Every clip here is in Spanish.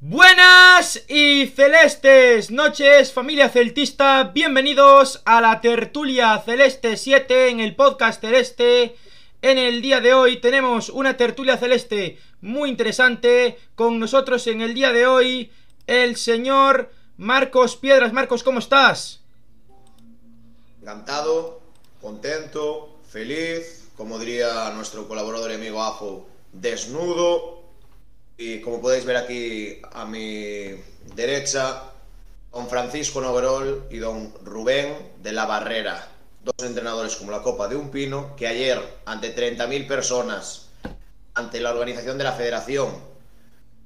Buenas y celestes noches, familia celtista. Bienvenidos a la tertulia Celeste 7 en el podcast Celeste. En el día de hoy tenemos una tertulia celeste muy interesante. Con nosotros en el día de hoy el señor Marcos Piedras. Marcos, ¿cómo estás? Encantado, contento, feliz, como diría nuestro colaborador y amigo Afo, desnudo. Y como podéis ver aquí a mi derecha, don Francisco Noverol y don Rubén de la Barrera, dos entrenadores como la Copa de un Pino, que ayer, ante 30.000 personas, ante la organización de la federación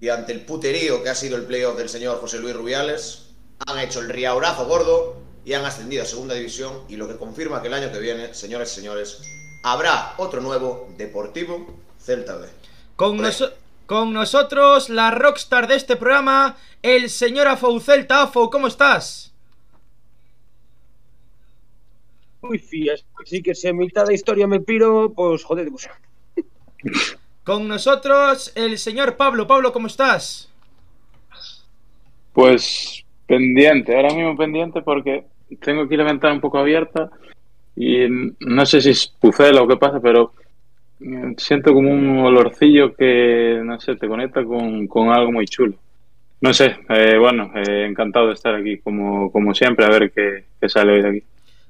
y ante el puterío que ha sido el playoff del señor José Luis Rubiales, han hecho el riaurazo gordo y han ascendido a segunda división y lo que confirma que el año que viene, señores y señores, habrá otro nuevo Deportivo Celta B. Con, noso- con nosotros la rockstar de este programa, el señor Afou Celta. Afou, ¿cómo estás? Uy, fías, sí que se mitad de historia me piro, pues joder, pues, Con nosotros el señor Pablo. Pablo, ¿cómo estás? Pues pendiente, ahora mismo pendiente porque tengo aquí la ventana un poco abierta y no sé si es pucela o qué pasa, pero siento como un olorcillo que, no sé, te conecta con, con algo muy chulo. No sé, eh, bueno, eh, encantado de estar aquí como, como siempre, a ver qué, qué sale hoy de aquí.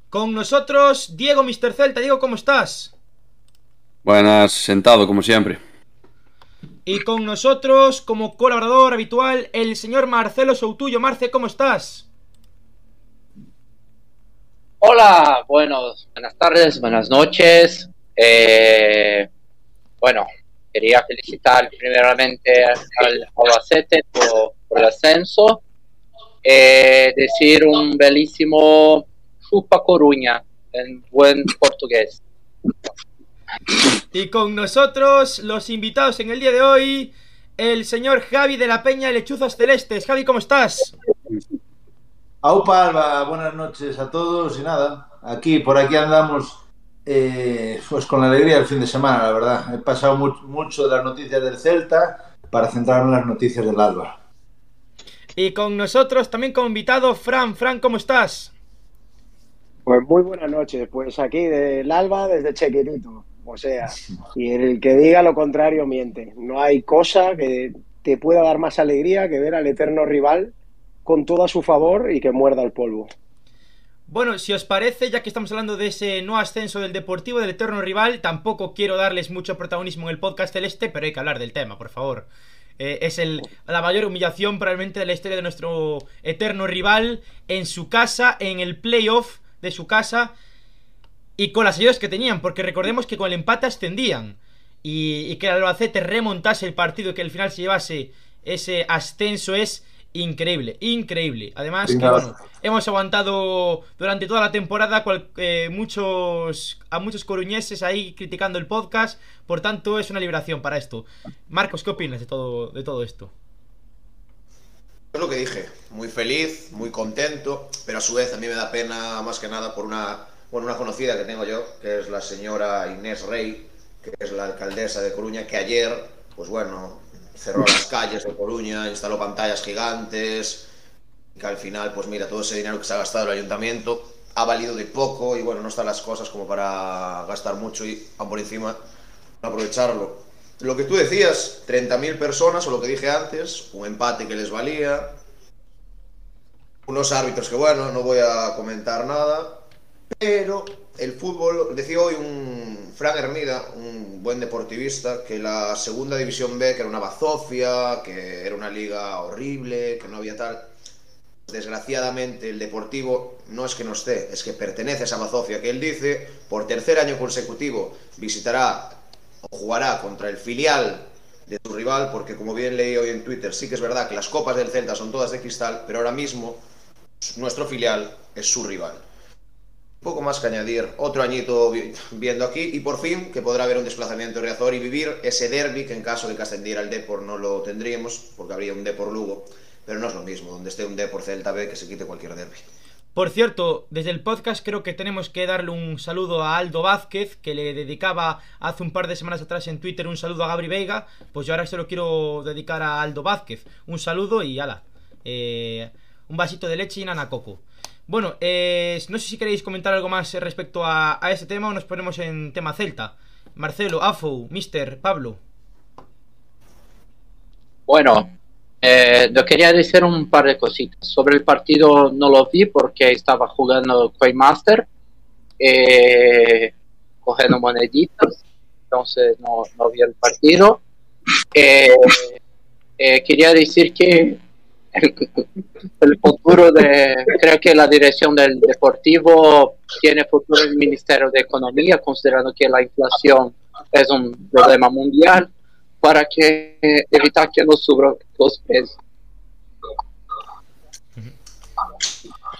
Con nosotros Diego Mr. Celta. Diego, ¿cómo estás? Buenas, sentado como siempre. Y con nosotros, como colaborador habitual, el señor Marcelo Soutullo. Marce, ¿cómo estás? Hola, buenos, buenas tardes, buenas noches. Eh, bueno, quería felicitar primeramente al Albacete por, por el ascenso. Eh, decir un bellísimo chupa coruña en buen portugués. Y con nosotros, los invitados en el día de hoy, el señor Javi de la Peña Lechuzas Celestes. Javi, ¿cómo estás? Aupa Alba, buenas noches a todos y nada, aquí por aquí andamos eh, pues con la alegría del fin de semana, la verdad. He pasado mu- mucho de las noticias del Celta para centrarme en las noticias del Alba. Y con nosotros también como invitado, Fran. Fran, ¿cómo estás? pues muy buenas noches, pues aquí del Alba desde Chequerito, o sea, y el que diga lo contrario miente. No hay cosa que te pueda dar más alegría que ver al eterno rival con todo a su favor y que muerda el polvo. Bueno, si os parece, ya que estamos hablando de ese no ascenso del Deportivo, del eterno rival, tampoco quiero darles mucho protagonismo en el podcast celeste, pero hay que hablar del tema, por favor. Eh, es la mayor humillación probablemente de la historia de nuestro eterno rival en su casa, en el playoff de su casa y con las ayudas que tenían, porque recordemos que con el empate ascendían y, y que el Albacete remontase el partido y que al final se llevase ese ascenso es increíble, increíble. Además, que, bueno, hemos aguantado durante toda la temporada cual- eh, muchos a muchos coruñeses ahí criticando el podcast, por tanto es una liberación para esto. Marcos, ¿qué opinas de todo, de todo esto? Es lo que dije, muy feliz, muy contento, pero a su vez a mí me da pena más que nada por una, bueno, una conocida que tengo yo, que es la señora Inés Rey, que es la alcaldesa de Coruña, que ayer, pues bueno, cerró las calles de Coruña, instaló pantallas gigantes, que al final, pues mira, todo ese dinero que se ha gastado el ayuntamiento ha valido de poco y bueno, no están las cosas como para gastar mucho y aún por encima aprovecharlo. Lo que tú decías, 30.000 personas, o lo que dije antes, un empate que les valía, unos árbitros que bueno, no voy a comentar nada, pero el fútbol, decía hoy un Fran Hermida, un buen deportivista, que la segunda división B, que era una bazofia, que era una liga horrible, que no había tal. Desgraciadamente el Deportivo no es que no esté, es que pertenece a esa bazofia que él dice, por tercer año consecutivo visitará o jugará contra el filial de su rival, porque como bien leí hoy en Twitter, sí que es verdad que las copas del Celta son todas de cristal, pero ahora mismo nuestro filial es su rival. Poco más que añadir, otro añito vi- viendo aquí y por fin que podrá haber un desplazamiento de Riazor y vivir ese derby que en caso de que ascendiera el Depor no lo tendríamos, porque habría un Depor Lugo, pero no es lo mismo, donde esté un Depor Celta B que se quite cualquier derby. Por cierto, desde el podcast creo que tenemos que darle un saludo a Aldo Vázquez, que le dedicaba hace un par de semanas atrás en Twitter un saludo a Gabri Veiga. Pues yo ahora se lo quiero dedicar a Aldo Vázquez. Un saludo y ala. Eh, un vasito de leche y nanacoco. Bueno, eh, no sé si queréis comentar algo más respecto a, a ese tema o nos ponemos en tema celta. Marcelo, Afo, Mister, Pablo. Bueno, eh, yo quería decir un par de cositas. Sobre el partido no lo vi porque estaba jugando Coinmaster, eh, cogiendo moneditas, entonces no, no vi el partido. Eh, quería decir que el futuro de, creo que la dirección del deportivo tiene futuro en el Ministerio de Economía, considerando que la inflación es un problema mundial, para que eh, evitar que nos suban los precios.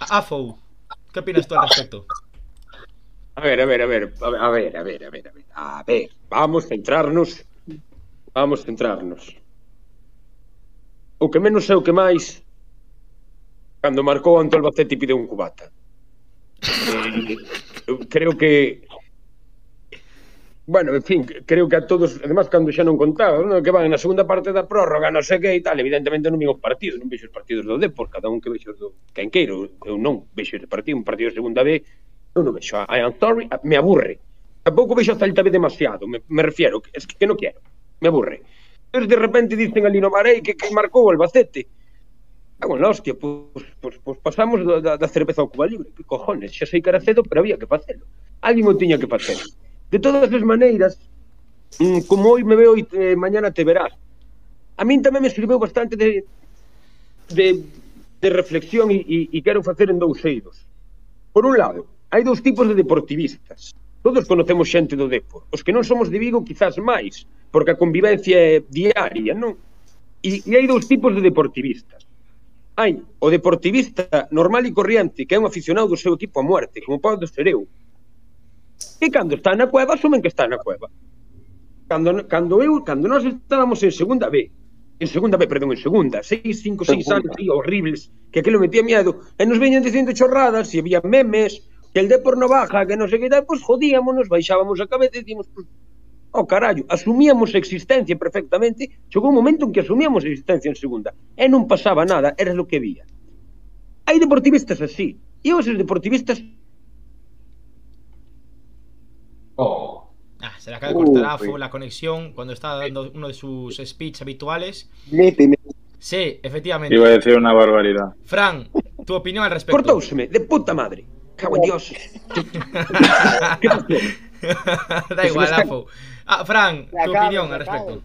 AFO, ¿qué opinas tú al respecto? A ver, a ver, a ver, a ver, a ver, a ver, a ver, a ver, vamos a centrarnos, vamos a centrarnos. o que menos é o que máis cando marcou ante o Albacete pide un cubata eh, creo que bueno, en fin, creo que a todos, además cando xa non contaba, non? que van na segunda parte da prórroga, non sei que e tal, evidentemente non vin os partidos, non vexo os partidos do Depor, cada un que vexo do quen queiro, eu non vexo este partido, un partido de segunda B, eu non vexo, I am sorry, me aburre. Tampouco vexo a Celta B demasiado, me, me refiero, es que, que non quero, me aburre entonces de repente dicen ali no Marei que, que marcou o Albacete. Ah, bueno, hostia, pues, pues, pues pasamos da, da cerveza ao Cuba Libre. Que cojones, xa sei que era cedo, pero había que facelo. Alguén o tiña que facer. De todas as maneiras, mm, como hoy me veo e eh, mañana te verás, a min tamén me sirveu bastante de, de, de reflexión e, e, e quero facer en dous eidos. Por un lado, hai dous tipos de deportivistas. Todos conocemos xente do Depor. Os que non somos de Vigo quizás máis, porque a convivencia é diaria, non? E, e hai dous tipos de deportivistas. Hai o deportivista normal e corriente, que é un aficionado do seu equipo a muerte, como pode ser eu. E cando está na cueva, asumen que está na cueva. Cando, cando eu, cando nós estábamos en segunda B, en segunda B, perdón, en segunda, seis, cinco, seis anos, tío, horribles, que aquilo metía miedo, e nos veñan dicindo chorradas, e había memes, que el Depor no baja, que non sei que tal, pois jodíamonos, baixábamos a cabeza e dicimos, pues, oh carallo, asumíamos a existencia perfectamente, chegou un momento en que asumíamos a existencia en segunda, e non pasaba nada, era lo que vía. Hai deportivistas así, e esos deportivistas Oh. Ah, se le acaba de cortar a. Afo la conexión cuando estaba dando uno de sus speech habituales. Sí, efectivamente. Iba a decir una barbaridad. Fran, tu opinión al respecto. cortouseme, de puta madre. Cago en Dios. ¿Qué pasó? da igual, Afo. Ah, Fran, tu opinión al respecto.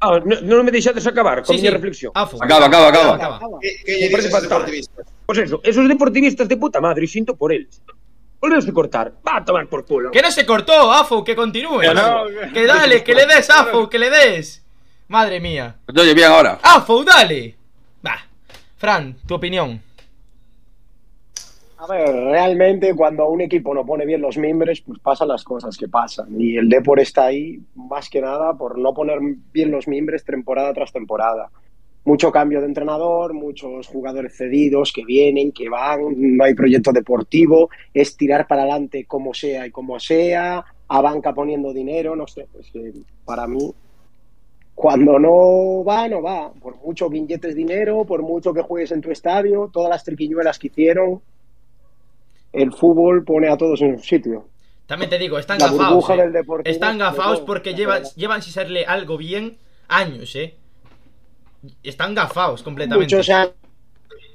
Ah, no, non me deixades acabar con Sí, a sí, reflexión. Afo. Acaba, acaba, acaba. acaba. Parece fatal. deportivistas? Pois eso, esos deportivistas de puta madre, sinto por eles. Volveuse cortar. Va a tomar por culo. Que no se cortó, Afo, que continúe. Que no, Que dale, que le des, Afo, que le des. Madre mía. Te oye bien ahora. Afo, dale. Va. Fran, tu opinión. A ver, realmente cuando un equipo no pone bien los mimbres, pues pasan las cosas que pasan. Y el Depor está ahí más que nada por no poner bien los mimbres temporada tras temporada. Mucho cambio de entrenador, muchos jugadores cedidos que vienen, que van, no hay proyecto deportivo, es tirar para adelante como sea y como sea, a banca poniendo dinero, no sé, es para mí cuando no va, no va. Por mucho que dinero, por mucho que juegues en tu estadio, todas las triquiñuelas que hicieron, el fútbol pone a todos en su sitio. También te digo, están La gafados. burbuja eh. Están gafados porque llevan, llevan sin serle algo bien años, eh. Están gafados completamente. Muchos años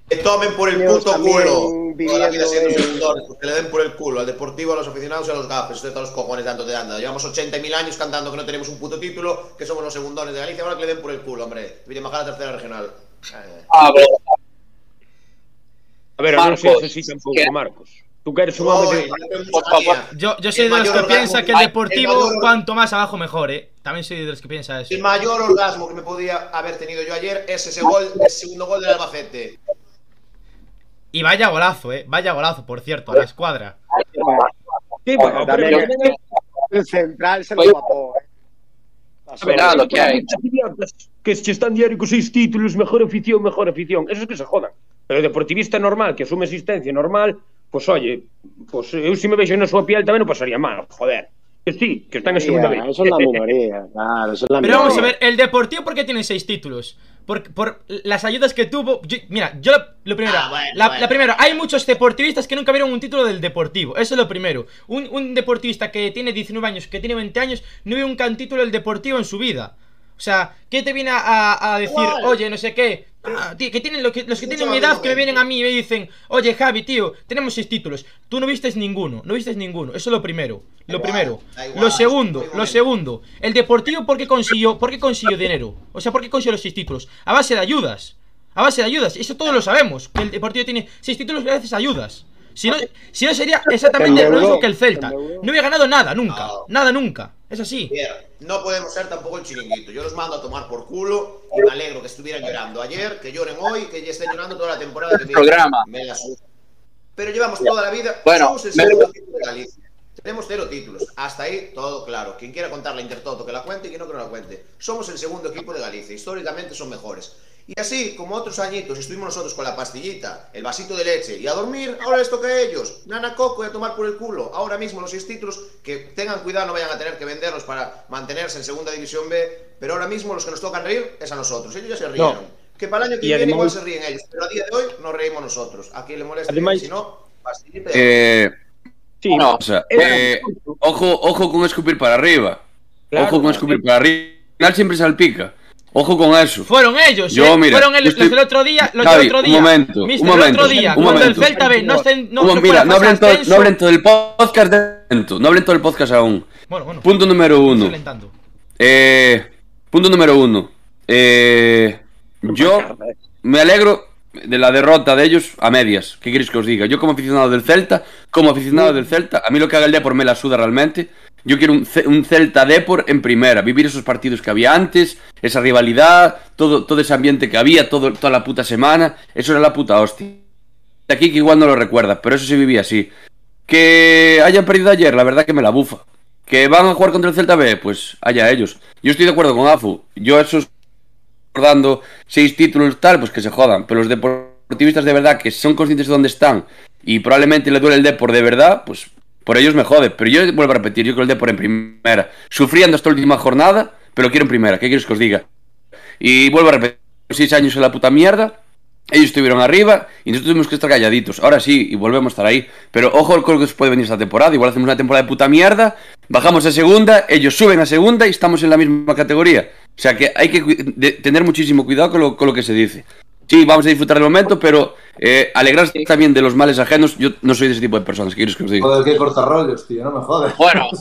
Que tomen por el puto culo. viviendo Toda la vida siendo en- segundones, pues que le den por el culo al deportivo, a los aficionados y a los gafes. Usted todos los cojones tanto te anda. Llevamos 80.000 años cantando que no tenemos un puto título, que somos los segundones de Galicia. Ahora que le den por el culo, hombre. Villa Majara, tercera regional. Eh. A ver, non sei Marcos, tampouco, que- Marcos. Tú que eres un yo. Yo, soy El de los que piensa que el el deportivo, mayor- cuanto más abajo, mejor, eh. También soy de los que piensa eso. El mayor orgasmo que me podía haber tenido yo ayer es ese gol, ese segundo gol del Albacete. Y vaya golazo, eh. Vaya golazo, por cierto, a la escuadra. Sí, Bueno, bueno, también pero- el- el central se lo Oye. tapó. eh. Verá lo que hay. que se están diario con seis títulos, mejor afición, mejor afición. Esos que se jodan. Pero o deportivista normal, que asume existencia normal, pois oye, pois eu se me vexo na súa piel tamén non pasaría mal, joder. Que sí, que están en segunda vez. Eso es la minoría, claro, eso es la Pero vamos a ver, el Deportivo, ¿por qué tiene seis títulos? Por, por las ayudas que tuvo. yo- mira, yo lo, lo primero. Ah, bueno, la, bueno. la primera, hay muchos deportivistas que nunca vieron un título del Deportivo. Eso es lo primero. Un, un deportista que tiene 19 años, que tiene 20 años, no vio un can título del Deportivo en su vida. O sea, ¿qué te viene a, decir? Oye, no sé qué. Ah, tío, que tienen que, los que tienen mi edad que me vienen a mí y me dicen, oye Javi, tío, tenemos seis títulos. Tú no vistes ninguno, no vistes ninguno. Eso es lo primero. Lo primero. Lo segundo, lo segundo. El Deportivo, ¿por qué consiguió, por qué consiguió dinero? O sea, ¿por qué consiguió los seis títulos? A base de ayudas. A base de ayudas. Eso todos lo sabemos. Que el Deportivo tiene seis títulos gracias a ayudas. Si no, si no sería exactamente lo mismo que el Celta. No hubiera ganado nada, nunca. No. Nada, nunca. Es así. No podemos ser tampoco el chiringuito. Yo los mando a tomar por culo y me alegro que estuvieran llorando ayer, que lloren hoy, que ya estén llorando toda la temporada que. Programa. Me la. Pero llevamos toda la vida. Bueno, somos el segundo equipo de Galicia. Tenemos cero títulos. Hasta ahí todo claro. Quien quiera contar la Intertoto que la cuente y quien no que no la cuente. Somos el segundo equipo de Galicia. Históricamente son mejores. Y así, como otros añitos, estuvimos nosotros con la pastillita, el vasito de leche y a dormir, ahora les toca a ellos. Nana Coco y a tomar por el culo. Ahora mismo los títulos, que tengan cuidado, no vayan a tener que venderlos para mantenerse en segunda división B. Pero ahora mismo los que nos tocan reír es a nosotros. Ellos ya se rieron. Que para el año que Y viene además- igual se ríen ellos. Pero a día de hoy nos reímos nosotros. A quien le molesta, Además- si no, pastillita y Eh, Sí, No. o sea, eh, ojo, ojo con escupir para arriba. Claro, ojo con escupir para arriba. Al final siempre salpica. Ojo con eso. Fueron ellos, Yo, eh. mira, Fueron el- yo estoy- los del otro día. Los Javi, del otro un día. momento, un momento, el otro día, un cuando momento. el Celta B no estén. No, mira, fase hablen, todo, no hablen todo el podcast de momento, no hablen todo el podcast aún. Bueno, bueno. Punto número uno. Eh, punto número uno. Eh, yo me alegro de la derrota de ellos a medias. ¿Qué queréis que os diga? Yo como aficionado del Celta, como aficionado del Celta, a mí lo que haga el Depor me la suda realmente. Yo quiero un, Ce- un Celta Depor en primera, vivir esos partidos que había antes, esa rivalidad, todo, todo ese ambiente que había, toda la puta semana, eso era la puta hostia. De aquí que igual no lo recuerda, pero eso se vivía así. Que hayan perdido ayer, la verdad que me la bufa. Que van a jugar contra el Celta B, pues allá ellos. Yo estoy de acuerdo con Afu. Yo esos dando seis títulos tal, pues que se jodan. Pero los deportivistas de verdad que son conscientes de dónde están y probablemente le duele el Depor de verdad, pues por ellos me jode. Pero yo vuelvo a repetir, yo quiero el Depor en primera. Sufriendo esta última jornada, pero quiero en primera. ¿Qué quieres que os diga? Y vuelvo a repetir, seis años en la puta mierda. Ellos estuvieron arriba y nosotros tuvimos que estar calladitos. Ahora sí, y volvemos a estar ahí. Pero ojo lo que se puede venir esta temporada. Igual hacemos una temporada de puta mierda, bajamos a segunda, ellos suben a segunda y estamos en la misma categoría. O sea que hay que tener muchísimo cuidado con lo que se dice. Sí, vamos a disfrutar del momento, pero eh, alegrarse también de los males ajenos. Yo no soy de ese tipo de personas, ¿qué quieres que os diga? Joder, qué cortarrollos, tío, no me jodes. Bueno.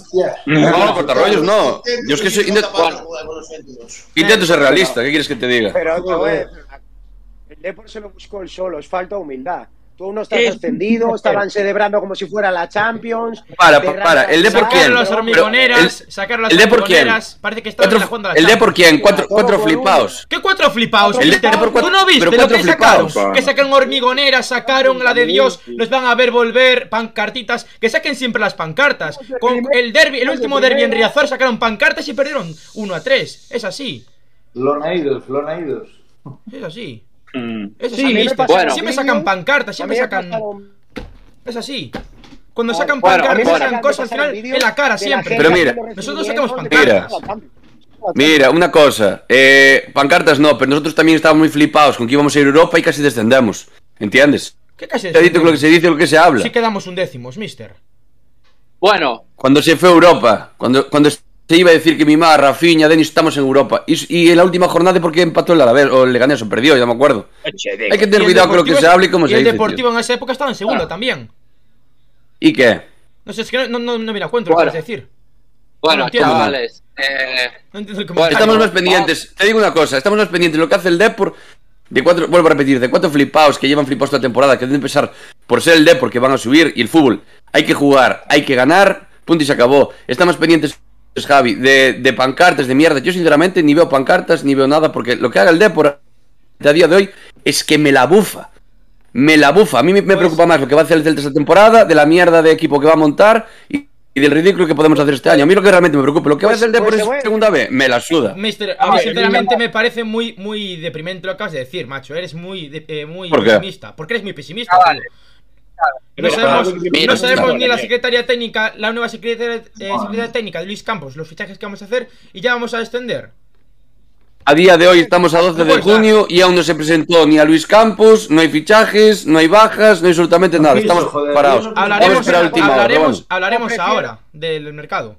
No, cortarrollos no. Yo es que soy, intento, intento ser realista, ¿qué quieres que te diga? Pero cosa. el Depor se lo buscó el solo, es falta de humildad. Tú no estás Es- ascendido, estaban celebrando como si fuera la Champions. Para, Te para, el Depor rayan, quién? Sacaron las hormigoneras, el- sacaron las ¿el Depor quién? hormigoneras. Parece que estaban Cuatro- jugando a la ¿El Champions. Depor quién? Cuatro, cuatro por flipaos. ¿Qué cuatro flipaos? El Mister? Depor cuatro- ¿Tú no viste pero lo cuatro que sacaron? flipaos. Que sacaron hormigoneras, sacaron la de Dios, los van a ver volver, pancartitas, que saquen siempre las pancartas. Con el derby, el último derby en Riazor sacaron pancartas y perdieron 1 a 3. Es así. Lonaídos, lonaídos. Es así. Mm. Es así, Sí, a mí me pasa Bueno. Siempre sacan pancartas, siempre sacan. pasaron- Es así. Cuando Bueno, sacan bueno, pancartas, me sacan cosas al final en la cara la siempre. Pero mira, nosotros sacamos pancartas. Mira, una cosa, eh, pancartas no, pero nosotros también estábamos muy flipados con que íbamos a ir a Europa y casi descendemos. ¿Entiendes? ¿Qué casi con lo que se dice y lo que se habla. Sí quedamos undécimos, mister. Bueno, Cuando se fue a Europa, cuando, cuando se iba a decir que mi madre, Rafinha, Denis, estamos en Europa. Y, y en la última jornada, porque empató el Alavés, o el Leganés, o perdió, ya me acuerdo. Eche, Hay que tener el cuidado con lo que Deportivo- se habla y cómo y se el dice. Deportivo tío. en esa época estaba en segunda Ah. también. ¿Y qué? No sé, es que no, no, no me la cuento lo que Bueno. quieres decir. bueno, No entiendo. chavales. eh, No el Bueno. Estamos más pendientes. Te digo una cosa, estamos más pendientes de lo que hace el Depor. De cuatro, vuelvo a repetir, de cuatro flipaos que llevan flipados toda la temporada, que deben empezar por ser el Depor, que van a subir, y el fútbol. Hay que jugar, hay que ganar, punto y se acabó. Estamos pendientes, Javi, de, de pancartas, de mierda. Yo sinceramente ni veo pancartas, ni veo nada, porque lo que haga el Depor a día de hoy es que me la bufa. Me la bufa. A mí me, me Pues- preocupa más lo que va a hacer el Celta esta temporada, de la mierda de equipo que va a montar, y y del ridículo que podemos hacer este año. A mí lo que realmente me preocupa, lo que va a Pues- hacer el Depor pues en segunda B, me la suda. Mister, A a mí ver, sinceramente me parece muy, muy deprimente lo que acabas de decir, macho. Eres muy, de- eh, muy ¿Por pesimista. ¿Por qué eres muy pesimista? Ah, tío? No sabemos, mira, no sabemos mira, ni la secretaria técnica, la nueva secretaria, eh, secretaria técnica de Luis Campos, los fichajes que vamos a hacer y ya vamos a extender. A día de hoy estamos a 12 de Pues, junio y aún no se presentó ni a Luis Campos, no hay fichajes, no hay bajas, no hay absolutamente nada. Eso, Estamos parados. Hablaremos, a última hablaremos, hablaremos ahora del mercado.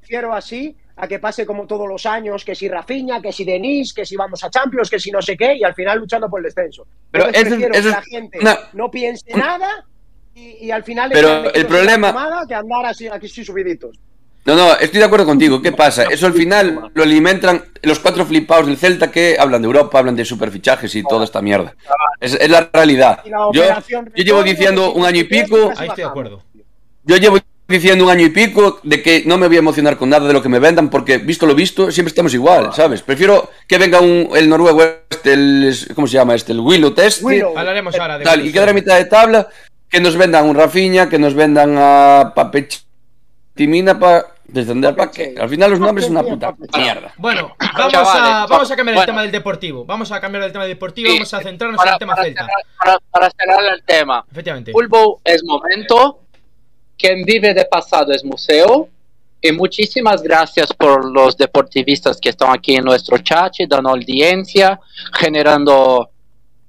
prefiero así a que pase como todos los años, que si Rafinha, que si Denis, que si vamos a Champions, que si no sé qué, y al final luchando por el descenso. Pero Entonces eso- prefiero eso que la gente no piense nada y, y al final Pero el problema- que andar así, aquí sí subiditos. No, no, estoy de acuerdo contigo. ¿Qué pasa? Eso al final lo alimentan los cuatro flipados del Celta que hablan de Europa, hablan de superfichajes y toda esta mierda. Es, es la realidad. Yo, yo llevo diciendo un año y pico, Ahí estoy de acuerdo. yo llevo diciendo un año y pico de que no me voy a emocionar con nada de lo que me vendan porque visto lo visto siempre estamos igual, ¿sabes? Prefiero que venga un, el noruego este, el, ¿cómo se llama este? El Willow Test. Hablaremos ahora de tal, y quedar a mitad de tabla, que nos vendan un Rafinha, que nos vendan a Papech Timina para descender para qué. Al final los nombres son una puta mierda. Bueno, vamos Chavales, a, vamos a cambiar el tema del deportivo. Vamos a cambiar el tema del deportivo, Sí, vamos a centrarnos en Para, el tema para Celta. cerrar, para- para cerrar el tema, Efectivamente. Fútbol es momento, quien vive de pasado es museo. Y muchísimas gracias por los deportivistas que están aquí en nuestro chat, dando audiencia, generando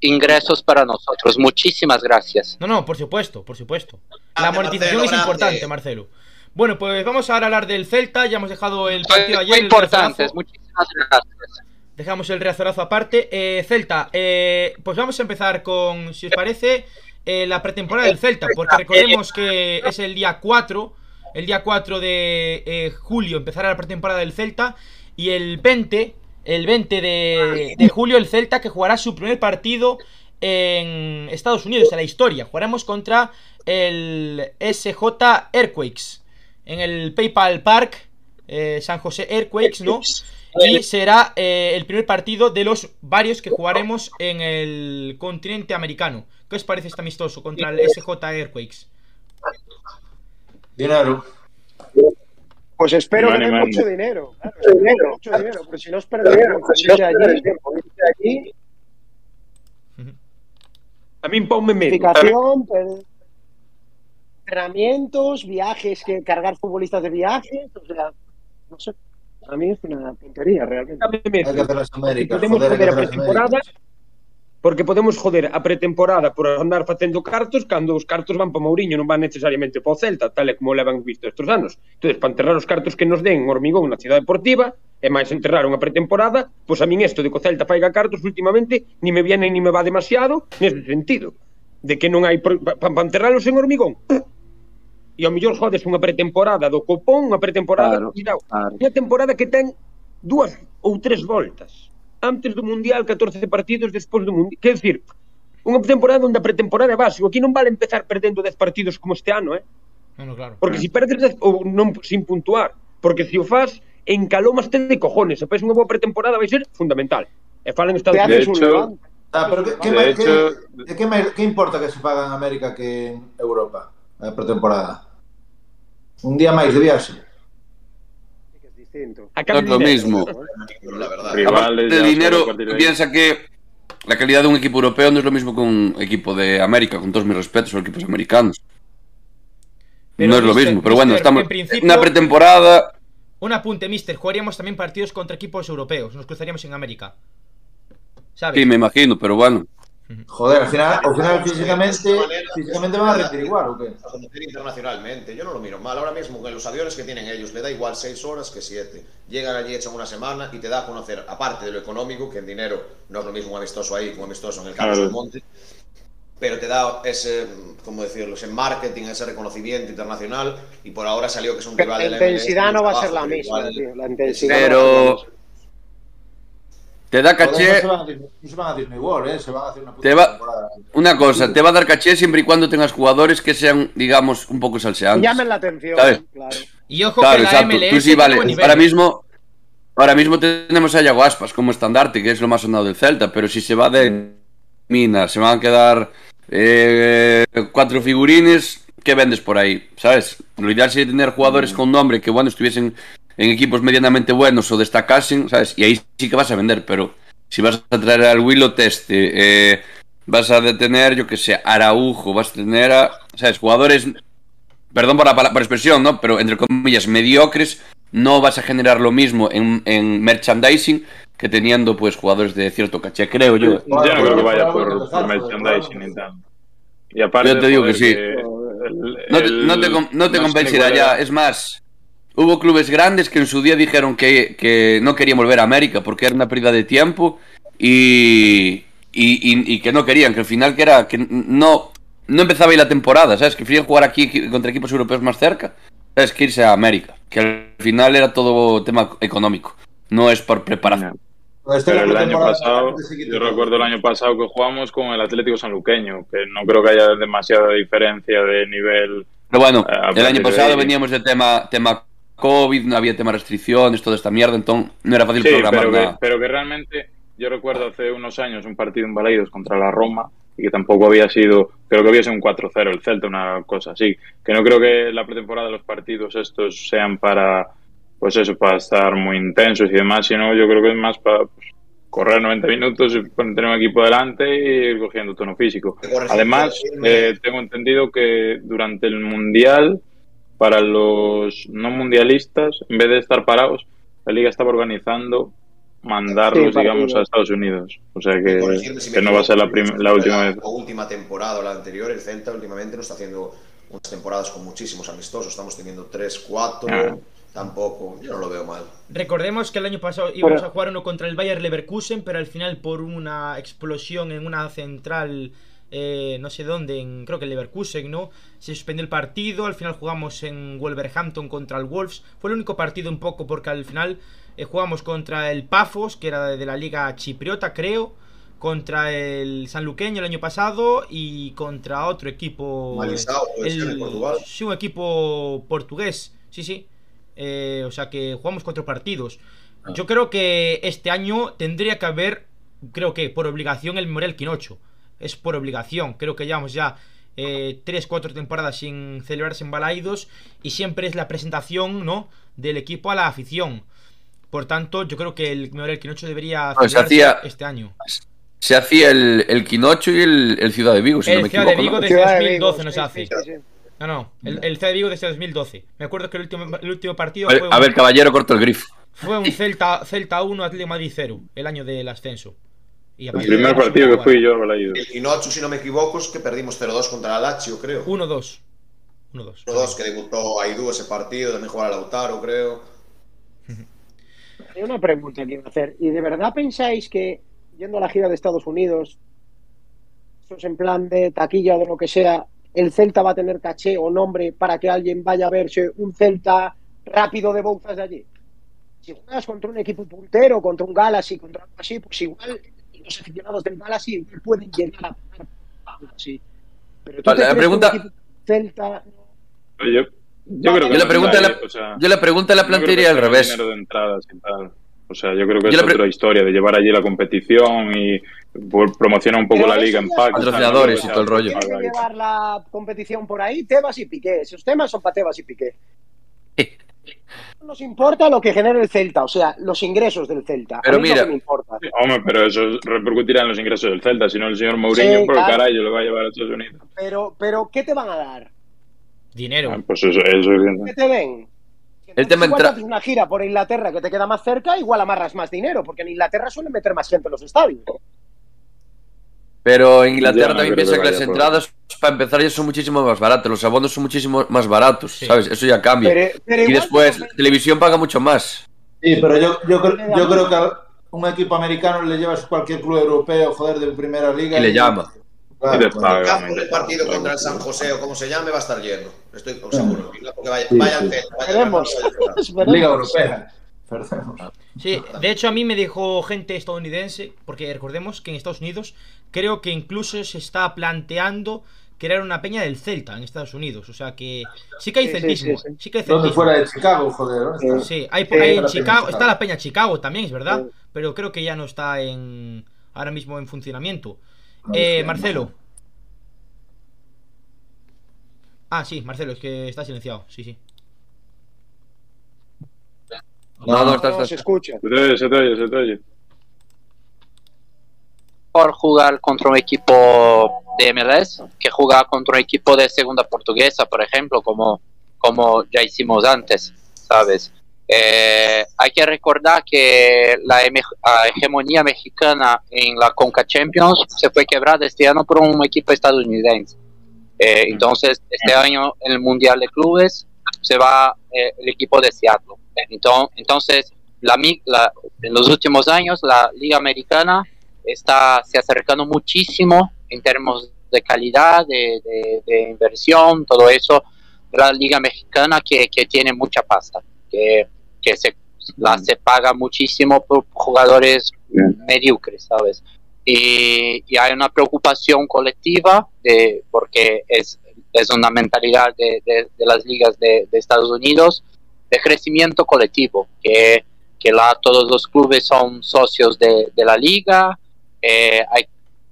ingresos para nosotros. Muchísimas gracias. No, no, por supuesto, por supuesto. La monetización Marcelo, es grande. importante, Marcelo. Bueno, pues vamos ahora a hablar del Celta. Ya hemos dejado el partido Muy ayer. importantes, rezonazo. muchísimas gracias. Dejamos el reazorazo aparte. Eh, Celta, eh, pues vamos a empezar con, si os parece, eh, la pretemporada del Celta. Porque recordemos que es el día 4. El día 4 de eh, julio empezará la pretemporada del Celta. Y el 20, el 20 de, de julio, el Celta que jugará su primer partido en Estados Unidos, en la historia. Jugaremos contra el SJ Earthquakes. En el PayPal Park. eh, San José Earthquakes, ¿no? Y será eh, el primer partido de los varios que jugaremos en el continente americano. ¿Qué os parece este amistoso contra el SJ Earthquakes? Dinero. Pues espero den mani. mucho dinero. Claro, mucho dinero, porque si no es perder tiempo. Irse allí, irse allí, A min ponme medo. Clasificación, per- entrenamientos, viajes, que cargar futbolistas de viajes, o sea, no sé. A mí es una tontería realmente. Hay que hacer las Américas. Podemos joder, hay que joder a hacer las pretemporada Américas. porque podemos joder a pretemporada por andar facendo cartos cando os cartos van para Mourinho, non van necesariamente para o Celta, tal e como levan visto estes anos. Entón, para enterrar os cartos que nos den en hormigón na cidade deportiva, e máis enterrar unha pretemporada, pois a min isto de que o Celta faiga cartos últimamente ni me viene ni me va demasiado nese sentido, de que non hai para pa enterralos en hormigón. E ao mellor jodes unha pretemporada do copón, unha pretemporada claro, do claro. unha temporada que ten dúas ou tres voltas antes do Mundial, 14 partidos despois do Mundial. Quer dizer, unha temporada onde a pretemporada é básico. Aquí non vale empezar perdendo 10 partidos como este ano, eh? Bueno, claro. Porque se perdes dez, ou non sin puntuar, porque se o fas en calomas te de cojones, se pes unha boa pretemporada vai ser fundamental. E falan Estados Unidos. De hecho, un ah, pero que, que, de hecho, que, que, que, que importa que se paga en América que en Europa a pretemporada? Un día máis de viaxe. Distinto. A No es lo mismo. La verdad. Rivales, dinero, de ahí. piensa que la calidad de un equipo europeo no es lo mismo que un equipo de América, con todos mis respetos a los equipos americanos. Pero, no es lo mismo, pero bueno, mister, estamos en una pretemporada. Un apunte, mister. Jugaríamos también partidos contra equipos europeos. Nos cruzaríamos en América. ¿Sabes? Sí, me imagino, pero bueno. Joder, al final, al final físicamente, físicamente van a rendir igual, ¿o qué? internacionalmente. Yo no lo miro mal. Ahora mismo, con los aviones que tienen ellos, le da igual seis horas que siete. Llegan allí, echan una semana y te da a conocer, aparte de lo económico, que en dinero no es lo mismo un amistoso ahí que un amistoso en el Carlos Claro. del Monte, pero te da ese, ¿cómo decirlo?, ese marketing, ese reconocimiento internacional y por ahora salió que es un rival la de la MLS, intensidad no va a ser la misma, tío. La intensidad la Pero misma. Te da caché. se van a no se van a Disney World, ¿eh? Se van a hacer una puta Te va- temporada. Una cosa, te va a dar caché siempre y cuando tengas jugadores que sean, digamos, un poco salseantes. Llamen la atención, ¿Sabes? claro. Y ojo Claro, que la exacto. MLS Tú sí, vale. Ahora mismo, ahora mismo tenemos a Yago Aspas como estandarte, que es lo más sonado del Celta, pero si se va de mina, se van a quedar eh, cuatro figurines, ¿qué vendes por ahí? ¿Sabes? Lo ideal sería tener jugadores con nombre que, bueno, estuviesen en equipos medianamente buenos o destacasen, ¿sabes? Y ahí sí que vas a vender, pero si vas a traer al Willow Teste, eh, vas a detener, yo que sé, Araujo, vas a tener a, ¿sabes? Jugadores, perdón por la, por la expresión, ¿no? Pero entre comillas, mediocres, no vas a generar lo mismo en, en merchandising que teniendo, pues, jugadores de cierto caché, creo yo. Yo no creo que vaya por, por merchandising y tal. Y aparte, Yo te digo que sí. el- No te, no te, no te ya. Es más, hubo clubes grandes que en su día dijeron que, que no querían volver a América porque era una pérdida de tiempo y, y, y- y que no querían, que al final que era que no, no empezaba ahí la temporada, ¿sabes? Que preferían jugar aquí contra equipos europeos más cerca, ¿sabes? Que irse a América, que al final era todo tema económico, no es por preparación. Este Pero era el año pasado, yo recuerdo el año pasado que jugamos con el Atlético Sanluqueño, que no creo que haya demasiada diferencia de nivel. Pero bueno, Ah, el año de pasado veníamos de tema, tema COVID, no había tema restricciones, toda esta mierda, entonces no era fácil Sí, programar pero que, nada. pero que realmente yo recuerdo hace unos años un partido en Balaidos contra la Roma y que tampoco había sido, creo que había sido un 4-0 el Celta, una cosa así. Que no creo que la pretemporada de los partidos estos sean para, pues eso, para estar muy intensos y demás, sino yo creo que es más para pues, correr 90 minutos y tener un equipo delante y ir cogiendo tono físico. Que Además, eh, tengo entendido que durante el Mundial, para los no mundialistas, en vez de estar parados, la liga estaba organizando mandarlos, Sí, digamos, a Estados Unidos. O sea que, si que no va a ser la, la última vez. La última temporada o la anterior, el Celta últimamente no está haciendo unas temporadas con muchísimos amistosos. Estamos teniendo 3, 4. Ah. Tampoco, yo no lo veo mal. Recordemos que el año pasado íbamos Pero- a jugar uno contra el Bayer Leverkusen, pero al final por una explosión en una central, eh, no sé dónde, en, creo que en Leverkusen, ¿no? Se suspendió el partido, al final jugamos en Wolverhampton contra el Wolves. Fue el único partido un poco porque al final eh, jugamos contra el Pafos, que era de, la liga chipriota, creo. Contra el Sanluqueño el año pasado y contra otro equipo. Ser, de Portugal. Sí, un equipo portugués. Sí, sí. Eh, o sea que jugamos cuatro partidos. Yo creo que este año tendría que haber, creo que por obligación, el Memorial Quinocho. Es por obligación. Creo que llevamos ya eh, tres, cuatro temporadas sin celebrarse en Balaidos y siempre es la presentación, ¿no? Del equipo a la afición. Por tanto, yo creo que el Memorial Quinocho debería Pues celebrarse hacía- este año. Se hacía el, el Quinocho y el, el Ciudad de Vigo, si no el me Ciudad equivoco. de Vigo ¿no? desde Ciudad de Vigo, 2012 nos sí, hace. sí, sí, sí. No, no, el, el Ciudad de Vigo desde 2012. Me acuerdo que el último, el último partido A ver, fue a un- ver, caballero, corto el grifo. Fue un Celta, Celta 1, Atlético de Madrid 0, el año del ascenso. Y El primer partido que fui yo a Balaidos. El Quinocho, si no me equivoco, es que perdimos 0-2 contra la Lazio, creo. 1-2. 1-2. 1-2 que debutó Aidú ese partido, también jugaba Lautaro, creo. Hay una pregunta que iba a hacer. ¿Y de verdad pensáis que, yendo a la gira de Estados Unidos, eso es en plan de taquilla o de lo que sea, el Celta va a tener caché o nombre para que alguien vaya a verse un Celta rápido de Bouzas de allí? Si juegas contra un equipo puntero, contra un Galaxy, contra algo así, pues igual los aficionados del Galaxy pueden llegar a pagar algo así. Pero tú Vale, te la pregunta- Celta Yo, yo creo que Yo la pregunta la- o sea, Yo la pregunta la plantearía al revés. de entradas y tal. O sea, yo creo que Yo es otra historia de llevar allí la competición y promocionar un poco la liga en pack. Patrocinadores y todo el rollo. Que llevar la competición por ahí, Tebas y Piqué. Esos temas son para Tebas y Piqué. No nos importa lo que genere el Celta, o sea, los ingresos del Celta. Pero a mí mira- que me importa. Hombre, pero eso repercutirá en los ingresos del Celta. Si no, el señor Mourinho, Sí, por claro. caray, lo va a llevar a Estados Unidos. Pero, pero, ¿qué te van a dar? Dinero. Ah, pues eso, eso es bien. ¿Qué te den? El tema igual haces una gira por Inglaterra que te queda más cerca, igual amarras más dinero, porque en Inglaterra suelen meter más gente en los estadios. Pero en Inglaterra no también creo piensa que que las entradas, para empezar, ya son muchísimo más baratas. Los abonos son muchísimo más baratos, Sí. ¿sabes? Eso ya cambia. Pero, pero y después, la televisión paga mucho más. Sí, pero yo, yo, cre- yo creo que a un equipo americano le llevas a cualquier club europeo, joder, de primera liga. Y le llama. Claro, Y paga. El campo del partido contra el San José o como se llame va a estar lleno. Estoy seguro. Porque vaya, Sí, vaya sí. Esperemos. Liga Europea. Perdemos. Sí, de hecho a mí me dijo gente estadounidense, porque recordemos que en Estados Unidos creo que incluso se está planteando crear una peña del Celta en Estados Unidos. O sea que sí que hay Sí, sí, celtismo. sí, sí. Sí que hay ¿Dónde celtismo. fuera de Chicago, joder? Sí, hay, Sí, hay está en la Chicago, Peña está Chicago. la Peña Chicago también, es verdad, Sí. pero creo que ya no está en ahora mismo en funcionamiento. No, Eh, Marcelo. Ah, sí, Marcelo, es que está silenciado. Sí, sí. No, no, está, No está. se escucha. Se te oye, se te oye, se te oye. Por jugar contra un equipo de MLS que jugar contra un equipo de segunda portuguesa, por ejemplo, como, como ya hicimos antes, ¿sabes? Eh, hay que recordar que la hegemonía mexicana en la Conca Champions se fue quebrada este año por un equipo estadounidense. Eh, entonces, este año en el Mundial de Clubes se va eh, el equipo de Seattle. Enton- Entonces, la, mi- la- en los últimos años, la Liga Americana está se acercando muchísimo en términos de calidad, de, de- de inversión, todo eso, la Liga Mexicana que, que tiene mucha pasta, que, que se, la, se paga muchísimo por jugadores mediocres, ¿sabes? Y, y hay una preocupación colectiva de, porque es, es una mentalidad de, las ligas de, Estados Unidos de crecimiento colectivo, que, que todos los clubes son socios de, la liga, eh,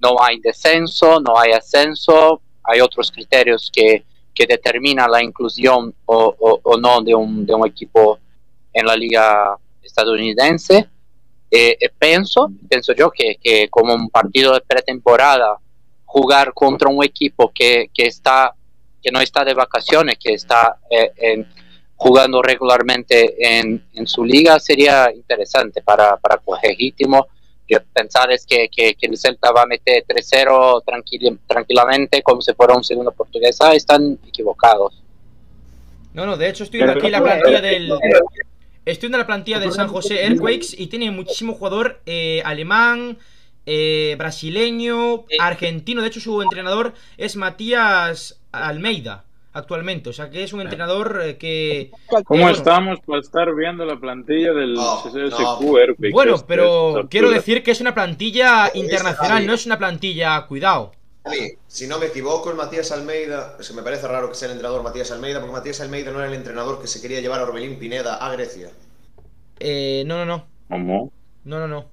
no hay descenso, no hay ascenso, hay otros criterios que, que determinan la inclusión o, o- o no de un, de un equipo en la liga estadounidense. Eh, eh, pienso, pienso yo que, que como un partido de pretemporada, jugar contra un equipo que, que está que no está de vacaciones, que está eh, en- jugando regularmente en, en su liga sería interesante para, para. Yo pensar es que, que, que el Celta va a meter 3-0 tranquil- tranquilamente como si fuera un segundo portugués. Ah, están equivocados. No, no, de hecho estoy aquí la plantilla del. Estoy viendo la plantilla del San José Earthquakes y tiene muchísimo jugador eh, alemán, eh, brasileño, argentino. De hecho, su entrenador es Matías Almeida actualmente. O sea que es un entrenador eh, que. ¿Cómo bueno, estamos para estar viendo la plantilla del No, CSQ no. Earthquake? Bueno, Este pero es quiero decir que es una plantilla internacional, no es una plantilla, cuidado. Javi, si no me equivoco, el Matías Almeida, es que me parece raro que sea el entrenador Matías Almeida, porque Matías Almeida no era el entrenador que se quería llevar a Orbelín Pineda a Grecia. Eh, no, no, no. ¿Cómo? No, no, no.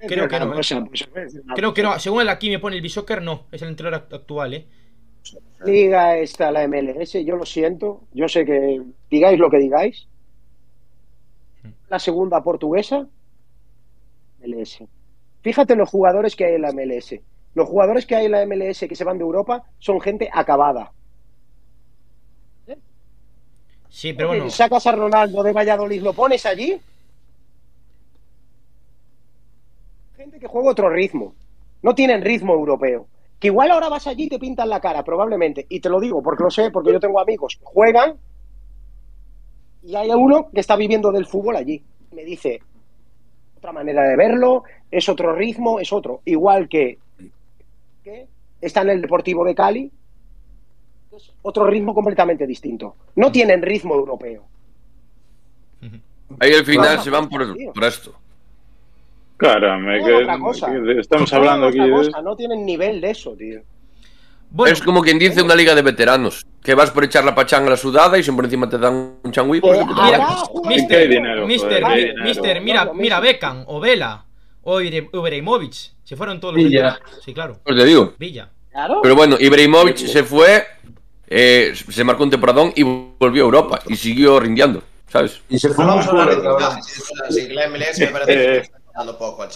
Creo que no. Creo que no. Según el aquí me pone el Bishoker, no. Es el entrenador act- actual, ¿eh? Liga está la MLS, yo lo siento, yo sé que digáis lo que digáis. La segunda portuguesa, MLS. Fíjate los jugadores que hay en la MLS. Los jugadores que hay en la MLS que se van de Europa son gente acabada. Sí, pero bueno. Sacas a Ronaldo de Valladolid, lo pones allí. Gente que juega otro ritmo. No tienen ritmo europeo. Que igual ahora vas allí y te pintan la cara, probablemente. Y te lo digo porque lo sé, porque yo tengo amigos que juegan y hay uno que está viviendo del fútbol allí. Me dice, otra manera de verlo, es otro ritmo, es otro. Igual que, que está en el Deportivo de Cali, es otro ritmo completamente distinto. No tienen ritmo europeo. Ahí al final se van por, por esto. Caramba, otra que, cosa. que estamos hablando aquí Juegan de... cosa, no tienen nivel de eso, tío. Bueno, Es como quien dice una liga de veteranos. Que vas por echar la pachanga a la sudada y si por encima te dan un changüí, pues... Eh, juegan Mister, dinero, Mister, joder. Mister, mira, Claro, mira. Beckham, o Vela, o Ibrahimovic. Se fueron todos los Villa. veteranos. Sí, claro. Pues te digo. Villa. Claro. Pero bueno, Ibrahimovic se fue, eh, se marcó un temporadón y volvió a Europa y siguió rindiendo, ¿sabes? Y se No vamos a la MLS me parece que está dando poco al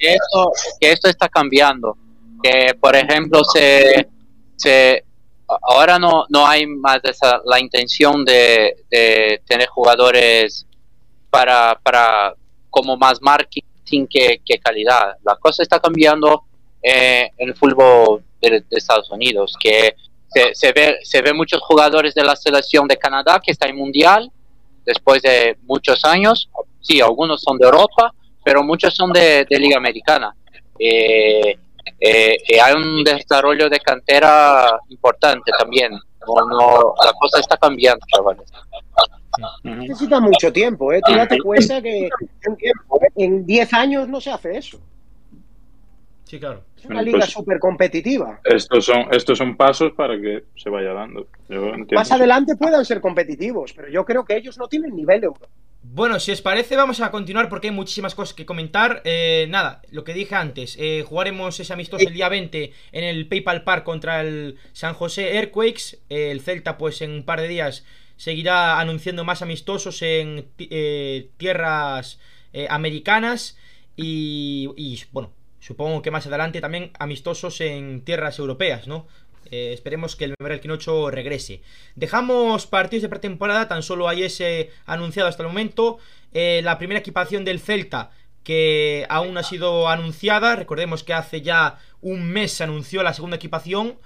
esto, que esto está cambiando. Que, por ejemplo, se, se ahora no, no hay más la intención de, tener jugadores para, para como más marketing que, que calidad. La cosa está cambiando eh, en el fútbol de, de Estados Unidos, que se, se, ve, se ve muchos jugadores de la selección de Canadá que está en mundial después de muchos años. Sí, algunos son de Europa, pero muchos son de, de Liga Americana. Eh, eh, eh, hay un desarrollo de cantera importante también. No, no, la cosa está cambiando, chavales. Necesita mucho tiempo, ¿eh? Tú date cuenta que en 10 años no se hace eso. Sí, claro. Es una liga pues- súper competitiva. Estos son, estos son pasos para que se vaya dando. Yo. Más adelante puedan ser competitivos, pero yo creo que ellos no tienen nivel de Europa. Bueno, si os parece, vamos a continuar porque hay muchísimas cosas que comentar. Eh, nada, lo que dije antes, eh, jugaremos ese amistoso el día 20 en el PayPal Park contra el San José Earthquakes. Eh, el Celta, pues en un par de días, seguirá anunciando más amistosos en eh, tierras americanas. Y, y, bueno, supongo que más adelante también amistosos en tierras europeas, ¿no? Eh, esperemos que el Memorial Quinocho regrese. Dejamos partidos de pretemporada, tan solo hay ese anunciado hasta el momento. Eh, la primera equipación del Celta, que aún ha sido anunciada. Recordemos que hace ya un mes se anunció la segunda equipación.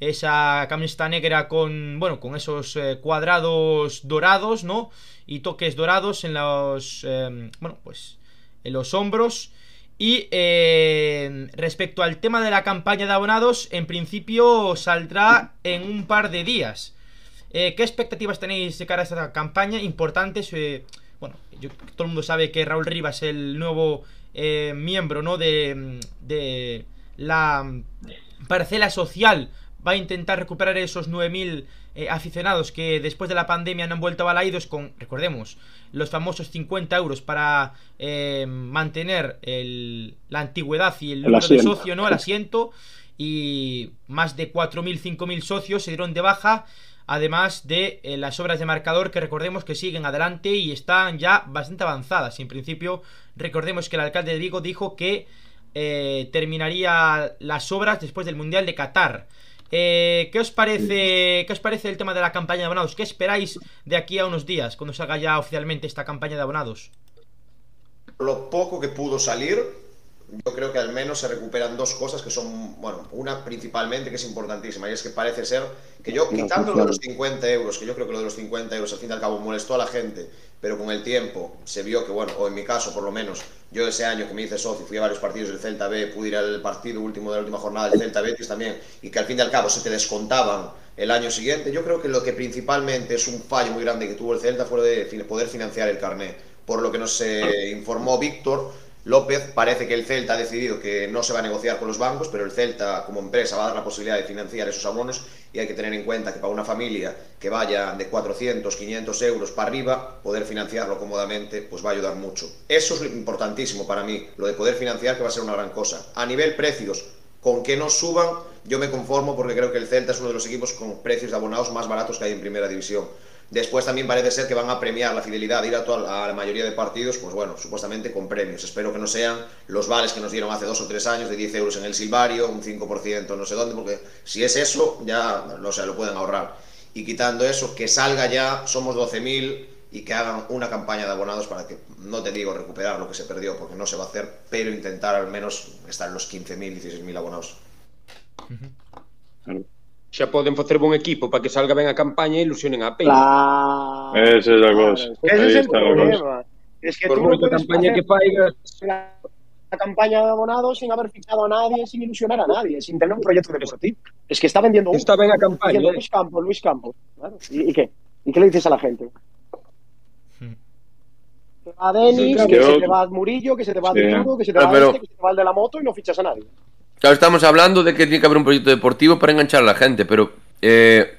Esa camiseta negra con, bueno, con esos eh, cuadrados dorados, ¿no? Y toques dorados en los, bueno, pues, en los hombros. Y eh, respecto al tema de la campaña de abonados, en principio saldrá en un par de días. Eh, ¿Qué expectativas tenéis de cara a esta campaña? Importantes. bueno, todo el mundo sabe que Raúl Rivas, el nuevo eh, miembro ¿no? de, de la parcela social, va a intentar recuperar esos 9.000 eh, aficionados que después de la pandemia no han vuelto a Balaidos con, recordemos, los famosos 50 euros para eh, mantener el- la antigüedad y el número de socio, ¿no? El asiento. Y más de 4.000, 5.000 socios se dieron de baja. Además de eh, las obras de marcador que recordemos que siguen adelante y están ya bastante avanzadas. En principio, recordemos que el alcalde de Vigo dijo que terminaría las obras después del Mundial de Qatar. Eh, ¿qué, os parece, ¿Qué os parece el tema de la campaña de abonados? ¿Qué esperáis de aquí a unos días, cuando salga ya oficialmente esta campaña de abonados? Lo poco que pudo salir, yo creo que al menos se recuperan dos cosas que son, bueno, una principalmente que es importantísima, y es que parece ser que yo, quitando lo de los funciona. 50 euros, que yo creo que lo de los 50 euros al fin y al cabo molestó a la gente, pero con el tiempo se vio que, bueno, o en mi caso por lo menos, yo ese año que me hice socio, fui a varios partidos del Celta B, pude ir al partido último de la última jornada del Celta Betis también, y que al fin y al cabo se te descontaban el año siguiente, yo creo que lo que principalmente es un fallo muy grande que tuvo el Celta fue de poder financiar el carné. Por lo que nos eh, informó Víctor, López parece que el Celta ha decidido que no se va a negociar con los bancos, pero el Celta como empresa va a dar la posibilidad de financiar esos abonos y hay que tener en cuenta que para una familia que vaya de 400, 500 euros para arriba, poder financiarlo cómodamente pues va a ayudar mucho. Eso es lo importantísimo para mí, lo de poder financiar que va a ser una gran cosa. A nivel precios, con que no suban, yo me conformo porque creo que el Celta es uno de los equipos con precios de abonados más baratos que hay en primera división. Después también parece ser que van a premiar la fidelidad de ir a, toda, a la mayoría de partidos, pues bueno, supuestamente con premios. Espero que no sean los vales que nos dieron hace dos o tres años de 10 euros en el Silvario, un 5% no sé dónde, porque si es eso, ya no sé, lo pueden ahorrar. Y quitando eso, que salga ya, somos 12.000 y que hagan una campaña de abonados para que, no te digo recuperar lo que se perdió, porque no se va a hacer, pero intentar al menos estar en los 15.000, 16.000 abonados. Xa poden facer bon equipo para que salga ben a campaña e ilusionen a peña. Claro. Esa es la claro, cosa. es que ese es el problema. Es que Por tú no campaña que faigas, la, la campaña de abonados sin haber fichado a nadie, sin ilusionar a nadie, sin tener un proyecto deportivo. Es que está vendiendo un está ben a campaña, eh. Luis Campos, Luis Campos. Claro. ¿Y, y qué? ¿Y qué le dices a la gente? Que va Denis, Sí, que claro. se te va Murillo, que se te va Sí. Arturo, que se te Ah, va pero- este, que se te va el de la moto y no fichas a nadie. Claro, estamos hablando de que tiene que haber un proyecto deportivo para enganchar a la gente, pero eh,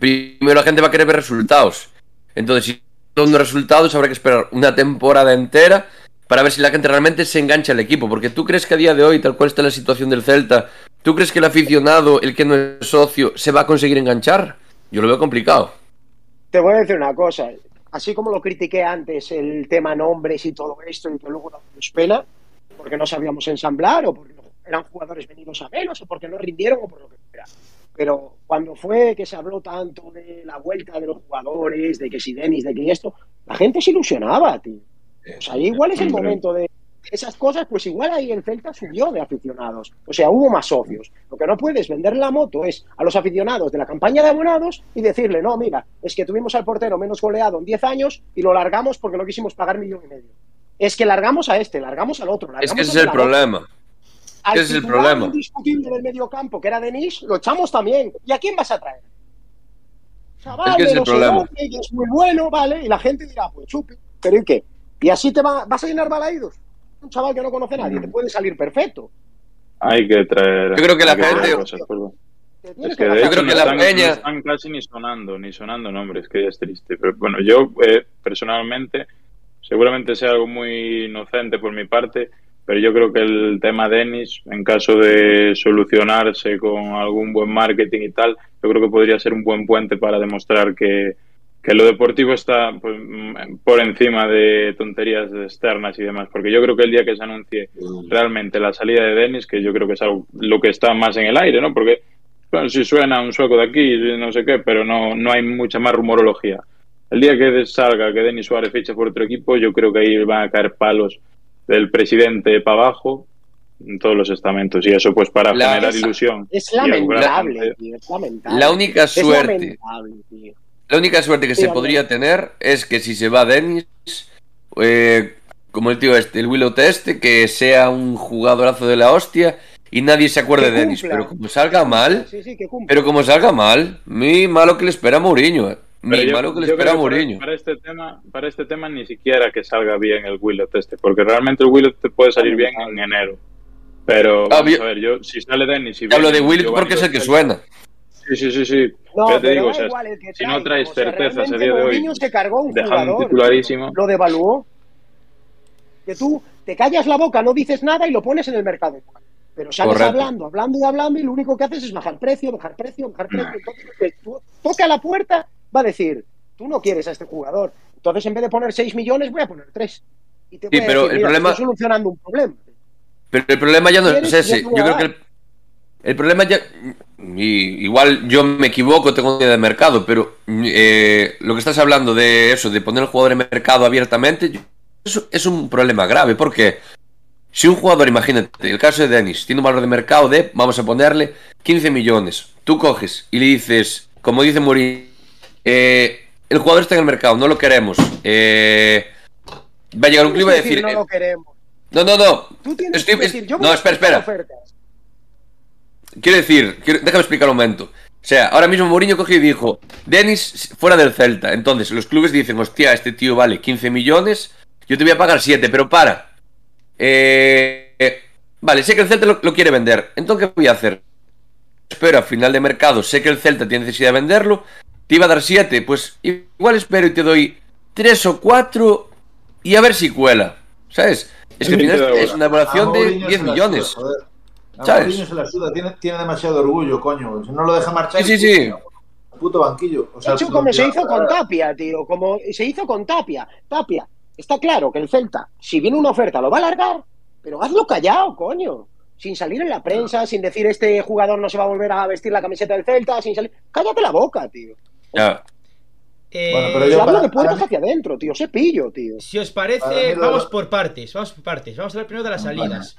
primero la gente va a querer ver resultados. Entonces, si no hay resultados, habrá que esperar una temporada entera para ver si la gente realmente se engancha al equipo. Porque tú crees que a día de hoy, tal cual está la situación del Celta, ¿tú crees que el aficionado, el que no es socio, se va a conseguir enganchar? Yo lo veo complicado. Te voy a decir una cosa. Así como lo critiqué antes, el tema nombres y todo esto, y que luego nos pena, porque no sabíamos ensamblar, o porque eran jugadores venidos a menos, o porque no rindieron, o por lo que fuera. Pero cuando fue que se habló tanto de la vuelta de los jugadores, de que si Denis, de que esto, la gente se ilusionaba, tío. O sea, igual es el momento de esas cosas, pues igual ahí el Celta subió de aficionados. O sea, hubo más socios. Lo que no puedes vender la moto es a los aficionados de la campaña de abonados y decirle, no, mira, es que tuvimos al portero menos goleado en 10 años y lo largamos porque no quisimos pagar millón y medio. Es que largamos a este, largamos al otro. Es que ese es el moto. Problema. Al ese es el problema. indiscutible del medio campo, que era Denis, lo echamos también. ¿Y a quién vas a traer? Chaval, Es que es el problema. es muy bueno, ¿vale? Y la gente dirá, pues chupi, ¿pero y qué? ¿Y así te va, vas a llenar balaídos? Un chaval que no conoce a nadie, te puede salir perfecto. Hay que traer. Yo creo que la gente- cosas, Es que. Yo creo que no la están, peña- no están casi ni sonando, ni sonando nombres, que ya es triste. Pero bueno, yo eh, personalmente, seguramente sea algo muy inocente por mi parte, pero yo creo que el tema Denis, en caso de solucionarse con algún buen marketing y tal, yo creo que podría ser un buen puente para demostrar que, que lo deportivo está pues, mm, por encima de tonterías externas y demás. Porque yo creo que el día que se anuncie realmente la salida de Denis, que yo creo que es algo, lo que está más en el aire, ¿no? Porque bueno, si suena un sueco de aquí, no sé qué, pero no, no hay mucha más rumorología. El día que salga que Denis Suárez ficha por otro equipo, yo creo que ahí van a caer palos del presidente para abajo en todos los estamentos. Y eso, pues, para La- generar esa- ilusión. Es lamentable, tío, es lamentable. La única suerte, la única suerte que Sí, se podría tener es que si se va Dennis, eh, como el tío este, el Willow este, que sea un jugadorazo de la hostia y nadie se acuerde de Dennis. Pero como salga mal, Sí, sí, que cumple. pero como salga mal, mi malo que le espera a Mourinho. eh. Pero Mi yo- malo que le espera a creo que para- Mourinho. Para, este tema, para este tema ni siquiera que salga bien el Willow este, porque realmente el Willow te puede salir bien en enero. Pero Ah, vamos yo- a ver, yo si sale Dennis y Hablo de Willow porque es el que suena. Sí, sí, sí, sí. No, Ya te digo, o sea, igual el que si no traes o sea, certezas a realmente día de hoy, se cargó un dejando jugador, titularísimo. lo devaluó. Que tú te callas la boca, no dices nada y lo pones en el mercado. Pero sales Correcto. hablando, hablando y hablando y lo único que haces es bajar precio, bajar precio, bajar precio. Entonces, que tú toca la puerta, va a decir, tú no quieres a este jugador. Entonces, en vez de poner 6 millones, voy a poner 3. Y te Sí, voy a pero decir, el mira, problema- estoy solucionando un problema. Pero el problema ya no es ese. Yo creo que el, el problema ya. y igual yo me equivoco, tengo idea de mercado, pero eh, lo que estás hablando de eso, de poner el jugador en mercado abiertamente, yo- eso es un problema grave, porque si un jugador, imagínate, el caso de Dennis, tiene un valor de mercado de, vamos a ponerle, 15 millones, tú coges y le dices, como dice Mourinho, eh, el jugador está en el mercado, no lo queremos, eh, va a llegar un club y va a decir, no eh, lo queremos. no, no, no, Tú tienes Estoy- que decir, yo no, espera, espera. ofertas. Quiero decir, quiero- déjame explicar un momento. O sea, ahora mismo Mourinho cogió y dijo, Denis fuera del Celta. Entonces los clubes dicen, hostia, este tío vale 15 millones, yo te voy a pagar 7, pero para. Eh, eh, vale, sé que el Celta lo, lo quiere vender. Entonces, ¿qué voy a hacer? Espero a final de mercado, sé que el Celta tiene necesidad de venderlo, te iba a dar 7, pues igual espero y te doy 3 o 4 y a ver si cuela. ¿Sabes? Es que al final es una evaluación de Mourinho 10 se la millones. suda, joder. A ¿Sabes? Mourinho se la suda, tiene, tiene demasiado orgullo, coño. Si no lo deja marchar. Sí, sí, sí. Puto banquillo. O sea, De hecho, como se hizo con Tapia, tío, como se hizo con Tapia. Tapia, está claro que el Celta, si viene una oferta, lo va a alargar, pero hazlo callado, coño. Sin salir en la prensa, sin decir este jugador no se va a volver a vestir la camiseta del Celta, sin salir. Cállate la boca, tío. Ya. Eh, Bueno, pero Yo, hablo para- de puertas hacia adentro, tío. Sé pillo, tío. Si os parece, lo- vamos por partes, vamos por partes. Vamos a hablar primero de las salidas.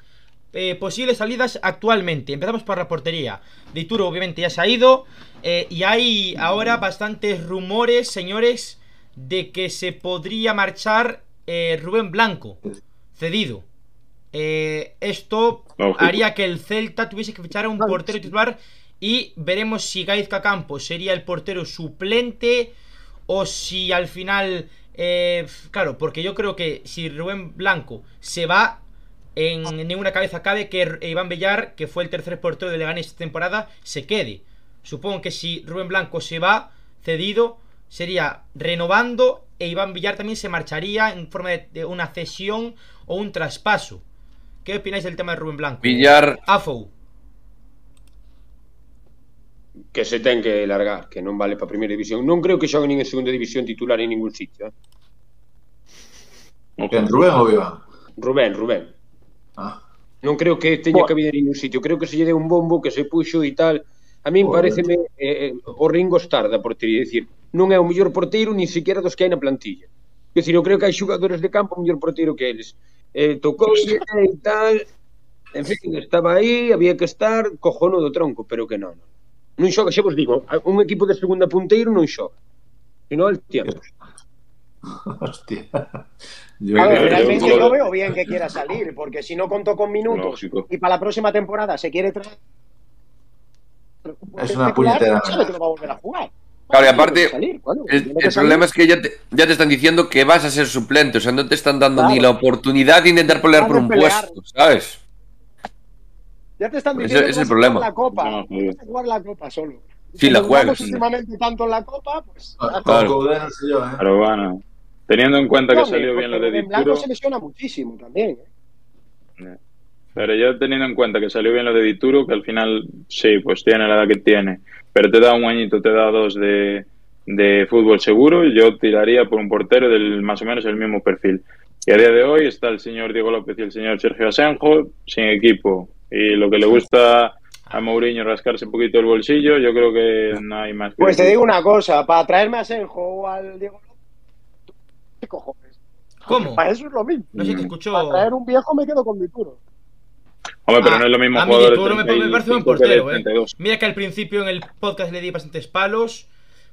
Eh, posibles salidas actualmente. Empezamos por la portería. De Ituro, obviamente, ya se ha ido. eh, y hay ahora bastantes rumores, señores, de que se podría marchar eh, Rubén Blanco, cedido. Eh, esto haría que el Celta tuviese que fichar a un portero titular. Y veremos si Gaizka Campos sería el portero suplente o si al final. eh, claro, porque yo creo que si Rubén Blanco se va, en ninguna cabeza cabe que R- Iván Bellar, que fue el tercer portero de Leganés esta temporada, se quede. Supongo que si Rubén Blanco se va cedido, sería renovando e Iván Villar también se marcharía en forma de, de una cesión o un traspaso. ¿Qué opináis del tema de Rubén Blanco? Villar, Afou. que se ten que largar, que non vale para a primeira división. Non creo que xogue nin en segunda división titular en ningún sitio. Eh? Okay. Rubén ou Iván? Rubén, Rubén. Ah. Non creo que teña bueno. cabida en ningún sitio. Creo que se lle deu un bombo que se puxo e tal. A min bueno. pareceme eh, eh, o Ringo Starr da portería, decir, non é o mellor porteiro nin siquiera dos que hai na plantilla. Que dicir, eu creo que hai xogadores de campo mellor porteiro que eles. Eh, tocou e tal, en fin, estaba aí, había que estar cojono do tronco, pero que non. non Non xoga, xa vos digo, un equipo de segunda punteiro non xoga. Si non, el tiempo. Hostia. Yo A ver, realmente yo- no veo bien que quiera salir, porque si no contó con minutos Lógico. y para la próxima temporada se quiere traer. Es una puñetera. Sabe que no va a volver a jugar. Claro, y aparte, salir, bueno, el, problema es que ya te, ya te están diciendo que vas a ser suplente, o sea, no te están dando Claro. ni la oportunidad de intentar pelear por un pelear. puesto, ¿sabes? Ya te están Pues diciendo ese- ese que es el vas a jugar problema. la Copa. No. Vas a jugar la Copa solo. Sí, la juegas. últimamente tanto en la Copa, pues... está. Claro. No ¿eh? Pero bueno, teniendo en cuenta que No, salió bien lo de Dituro, se lesiona muchísimo también. ¿eh? pero yo teniendo en cuenta que salió bien lo de Dituro, que al final sí, pues tiene la edad que tiene, pero te da un añito, te da dos de, de fútbol seguro, yo tiraría por un portero del más o menos el mismo perfil. Y a día de hoy está el señor Diego López y el señor Sergio Asenjo sin equipo. Y lo que le gusta a Mourinho rascarse un poquito el bolsillo, yo creo que no hay más que Pues te digo una cosa, para traerme a Senjo o al Diego López, ¿qué cojones? ¿Cómo? Para eso es lo mismo. No sé qué escuchó. Para traer un viejo me quedo con Dituro. Hombre, pero Ah, no es lo mismo a mí jugador de Dituro me, me parece buen 35 que de portero, eh. 32. Mira que al principio en el podcast le di bastantes palos.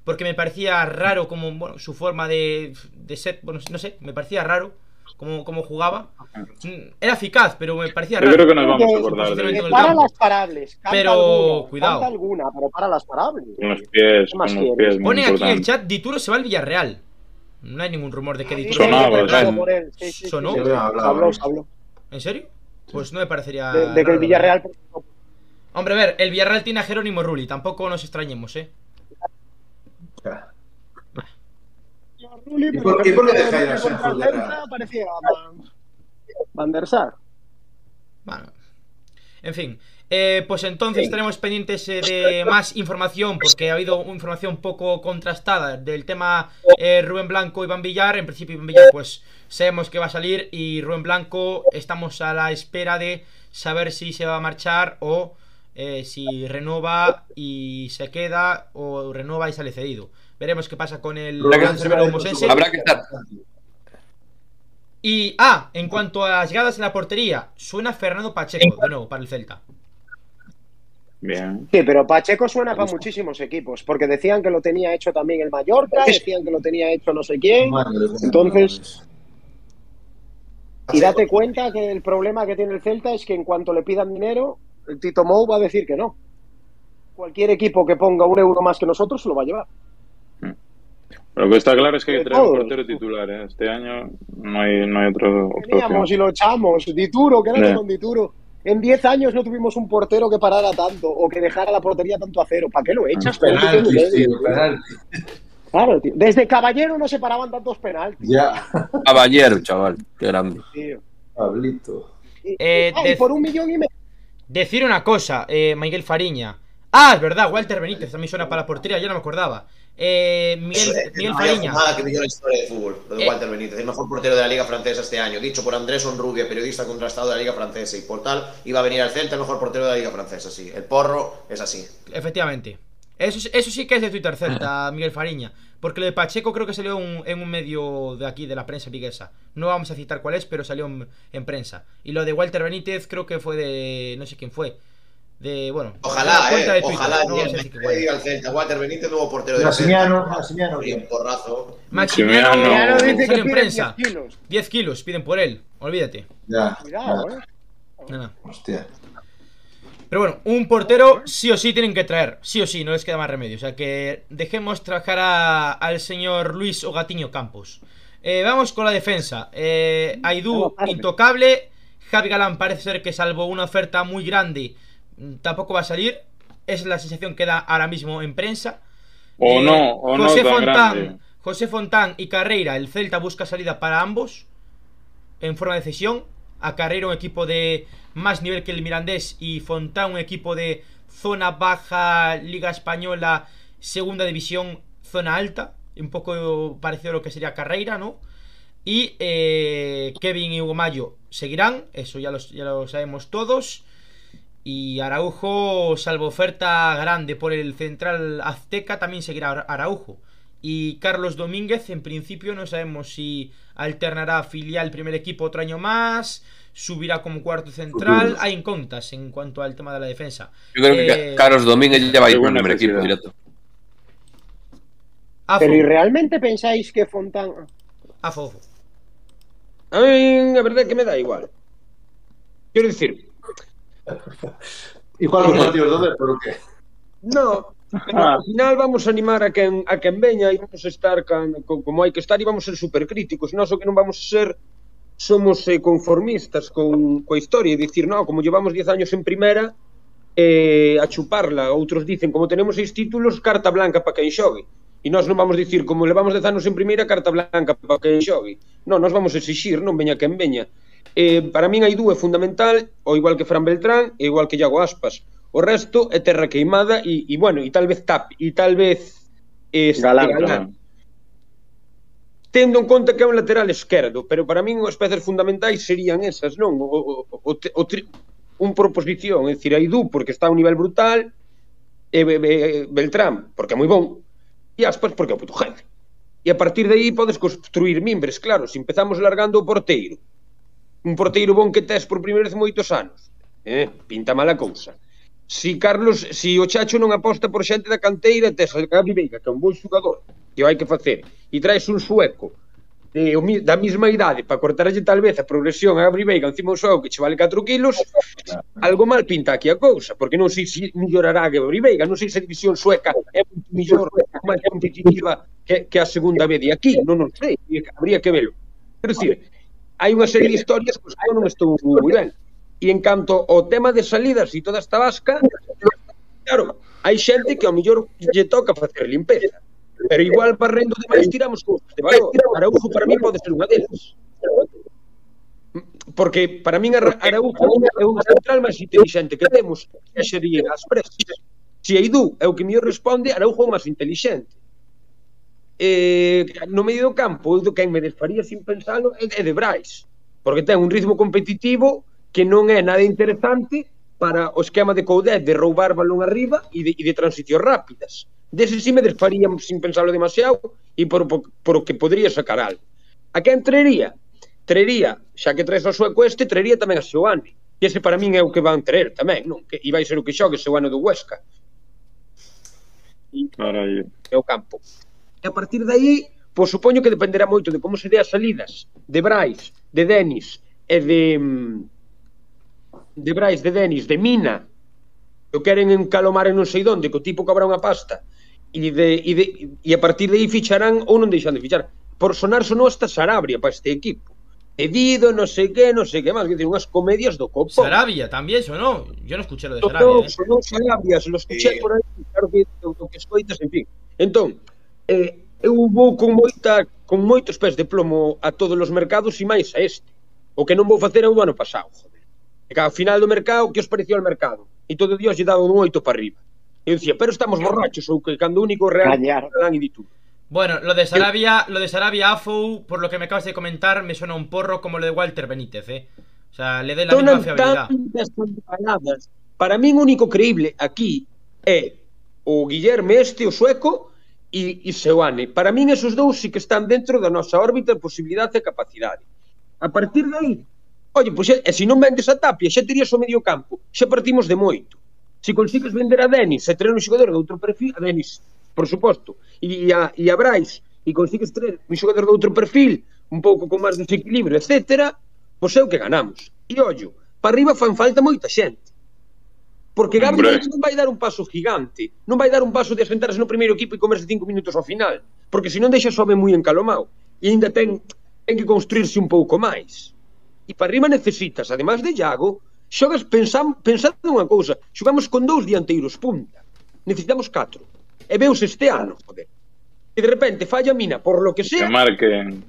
Porque me parecía raro como bueno, su forma de, de ser. Bueno, no sé, me parecía raro como, como jugaba. Mm, Era eficaz, pero me parecía Yo raro. creo que nos vamos a acordar de él. para las parables. Canta Pero, alguna, cuidado. Canta alguna, pero para las parables. Con los pies, ¿Qué más con los quieres? pies, muy Pone aquí en el chat, Dituro se va al Villarreal. No hay ningún rumor de que Dituro se Sonaba, al. Sí, sí, Sonó. sí, Habló, habló. ¿En serio? Pues no me parecería. De, de que el raro, Villarreal. Hombre, a ver, el Villarreal tiene a Jerónimo Rulli, tampoco nos extrañemos, ¿eh? ¿Y por- y por qué dejáis a de? Parecía Van- Van der Sar. Bueno. En fin. Eh, pues entonces tenemos pendientes eh, de más información, porque ha habido información poco contrastada del tema eh, Rubén Blanco y Iván Villar. En principio, Iván Villar, pues sabemos que va a salir, y Rubén Blanco estamos a la espera de saber si se va a marchar o eh, si renova y se queda, o renova y sale cedido. Veremos qué pasa con el mosense. Habrá que estar. Y, ah, en cuanto a las llegadas en la portería, suena Fernando Pacheco, de nuevo, para el Celta. Bien. Sí, pero Pacheco suena para muchísimos equipos, porque decían que lo tenía hecho también el Mallorca, decían que lo tenía hecho no sé quién. Entonces-. Y date cuenta que el problema que tiene el Celta es que en cuanto le pidan dinero, el Tito Mou va a decir que no. Cualquier equipo que ponga un euro más que nosotros se lo va a llevar. Lo que está claro es que hay que traer un portero titular. ¿eh? Este año no hay, no hay otro, Teníamos y lo echamos. Dituro, quédate Ya. con Dituro. En 10 años no tuvimos un portero que parara tanto o que dejara la portería tanto a cero. ¿Para qué lo echas? Ponte un Penaltis, tío. Claro, tío. Desde Caballero no se paraban tantos penaltis. Ya, Caballero, chaval. Qué grande. tío. Pablito. Y, Eh, ah, y por un millón y medio. Decir una cosa, eh, Miguel Fariña. Ah, es verdad, Walter Benítez también suena para la portería, yo no me acordaba. Eh, Miguel, Miguel no Fariña. que la historia de fútbol, lo de Eh. Walter Benítez, el mejor portero de la Liga Francesa este año, dicho por Andrés Onrubia, periodista contrastado de la Liga Francesa, y por tal, iba a venir al Celta el mejor portero de la Liga Francesa, sí. El porro es así. Efectivamente. Eso, sí- eso sí que es de Twitter Celta, Miguel Fariña. Porque lo de Pacheco creo que salió un- en un medio de aquí, de la prensa viguesa. No vamos a citar cuál es, pero salió en, en prensa. Y lo de Walter Benítez creo que fue de. No sé quién fue. De. Bueno. de Ojalá, cuenta eh, de ojalá no vamos a decir que puede ir cuál. al Celta. Walter Benítez, nuevo portero de Massimiano, Y un porrazo. Maximiano Maximiano Claro, dice que en prensa. 10 kilos. 10 kilos piden por él. Olvídate. Ya, Cuidado, eh. No, no. Hostia. Pero bueno, un portero sí o sí tienen que traer. Sí o sí, no les queda más remedio. O sea que dejemos trabajar a- al señor Luis Ogatiño Campos. Eh, vamos con la defensa. Eh, Aidú, intocable. Javi Galán parece ser que salvo una oferta muy grande, tampoco va a salir. Es la sensación que da ahora mismo en prensa. O Eh, no, o no José tan Fontán, grande. José Fontán y Carreira, el Celta busca salida para ambos en forma de cesión. A Carreira un equipo de más nivel que el Mirandés y Fontán un equipo de zona baja, Liga Española, Segunda División, zona alta. Un poco parecido a lo que sería Carreira, ¿no? Y eh, Kevin y Hugo Mayo seguirán, eso ya, los- ya lo sabemos todos. Y Araujo, salvo oferta grande por el central azteca, también seguirá Ara- Araujo. Y Carlos Domínguez, en principio, no sabemos si alternará filial primer equipo otro año más, subirá como cuarto central. Hay incógnitas en cuanto al tema de la defensa. Yo creo que Eh, Carlos Domínguez ya va a ir por el primer equipo directo. Afo, Pero ¿y realmente pensáis que Fontán... Afo. A mí, a verdade é que me dá igual. Quero dicir, Igual que partidos do Depor, o que? No, Ah. Al final vamos a animar a quen, a quen veña e vamos a estar can, con, como hai que estar e vamos a ser supercríticos. Nós o que non vamos a ser somos eh, conformistas con coa historia e dicir, no, como llevamos 10 años en primera eh, a chuparla. Outros dicen, como tenemos seis títulos, carta blanca para quen xogue. E nós non vamos dicir, como levamos 10 anos en primeira, carta blanca para quen xogue. Non, nós vamos a exixir, non veña quen veña. Eh, para min hai dúe fundamental, o igual que Fran Beltrán e igual que Iago Aspas. O resto é terra queimada e, e bueno, e tal vez tap, e tal vez eh, Galán, Galán. Tendo en conta que é un lateral esquerdo, pero para min as pezas fundamentais serían esas, non? O, o, o, o tri, un proposición, é dicir, Aidú porque está a un nivel brutal, e, e, e Beltrán porque é moi bon, e Aspas porque é o puto jefe. E a partir de aí podes construir mimbres, claro, se empezamos largando o porteiro, un porteiro bon que tes por primeira vez moitos anos. Eh, pinta mala cousa. Si Carlos, si o Chacho non aposta por xente da canteira, tes a Gabi Veiga, que é un bon xogador, que o hai que facer, e traes un sueco de, da mesma idade para cortarlle tal vez a progresión a Gabri Veiga encima do xogo que che vale 4 kilos algo mal pinta aquí a cousa porque non sei se millorará a Gabri Veiga non sei se a división sueca é moito mellor, máis competitiva que, que a segunda media de aquí non, non sei, habría que velo Pero, dicir, hai unha serie de eh, historias que eu non estou moi ben. E en canto ao tema de salidas e toda esta vasca, claro, hai xente que ao mellor lle toca facer limpeza. Pero igual barrendo demais tiramos cousas de valor. Araujo para mí pode ser unha delas. Porque para min Araujo é un central máis inteligente que temos, que sería as presas. Se Aidú é o que mellor responde, Araujo é o máis inteligente eh, no medio do campo, eu do quen me desfaría sin pensalo, é de, é de Brais, porque ten un ritmo competitivo que non é nada interesante para o esquema de Coudet de roubar balón arriba e de, e de transicións rápidas. Dese si sí me desfaría sin pensarlo demasiado e por, por, por o que podría sacar algo. A quen traería? Traería, xa que traes o sueco este, traería tamén a Seoane. E ese para min é o que van traer tamén, non? Que, e vai ser o que xogue Seoane do Huesca. Carai. É o campo. E a partir de aí, pois supoño que dependerá moito de como se dé as salidas de Brais, de Denis e de mm, de Brais, de Denis, de Mina, que queren encalomar en non sei donde, que o tipo cobra unha pasta, e, de, e, de, e a partir de aí ficharán ou non deixan de fichar. Por sonar sonou hasta Sarabria para este equipo. Edido, non sei que, non sei que máis, que unhas comedias do copo. Sarabia tamén sonou, yo non escuché lo de Sarabia. Eh. Sonou Sarabia, se lo escuché sí. por aí, claro que o que escoitas, en fin. Entón, eh, eu vou con moita con moitos pés de plomo a todos os mercados e máis a este. O que non vou facer é o do ano pasado, joder. E que ao final do mercado, que os parecía o mercado? E todo Dios lle daba un oito para arriba. Eu dicía, pero estamos borrachos, ou que cando único real Callar. e di tú. Bueno, lo de Sarabia, lo de Sarabia Afou, por lo que me acabas de comentar, me suena un porro como lo de Walter Benítez, eh. O sea, le dé la Tonan misma fiabilidad. Palabras. Para mí o único creíble aquí é o Guillerme este, o sueco, e, e Seoane. Para min esos dous sí que están dentro da nosa órbita de posibilidade e capacidade. A partir de aí, oye, pois pues, e, e se non vendes a Tapia, xa terías o medio campo, xa partimos de moito. Se consigues vender a Denis, e traer un xogador de outro perfil, a Denis, por suposto, e, e, a, e a Brais, e consigues traer un xogador de outro perfil, un pouco con máis desequilibrio, etc., pois é o que ganamos. E ollo, para arriba fan falta moita xente. Porque Gabriel Hombre. non vai dar un paso gigante, non vai dar un paso de asentarse no primeiro equipo e comerse cinco minutos ao final, porque senón deixa sobe moi encalomado e ainda ten ten que construirse un pouco máis. E para arriba necesitas, además de Iago, xogas pensam, pensando unha cousa, xogamos con dous dianteiros punta. Necesitamos catro. E veus este ano, joder. E de repente falla Mina, por lo que sea. Que marquen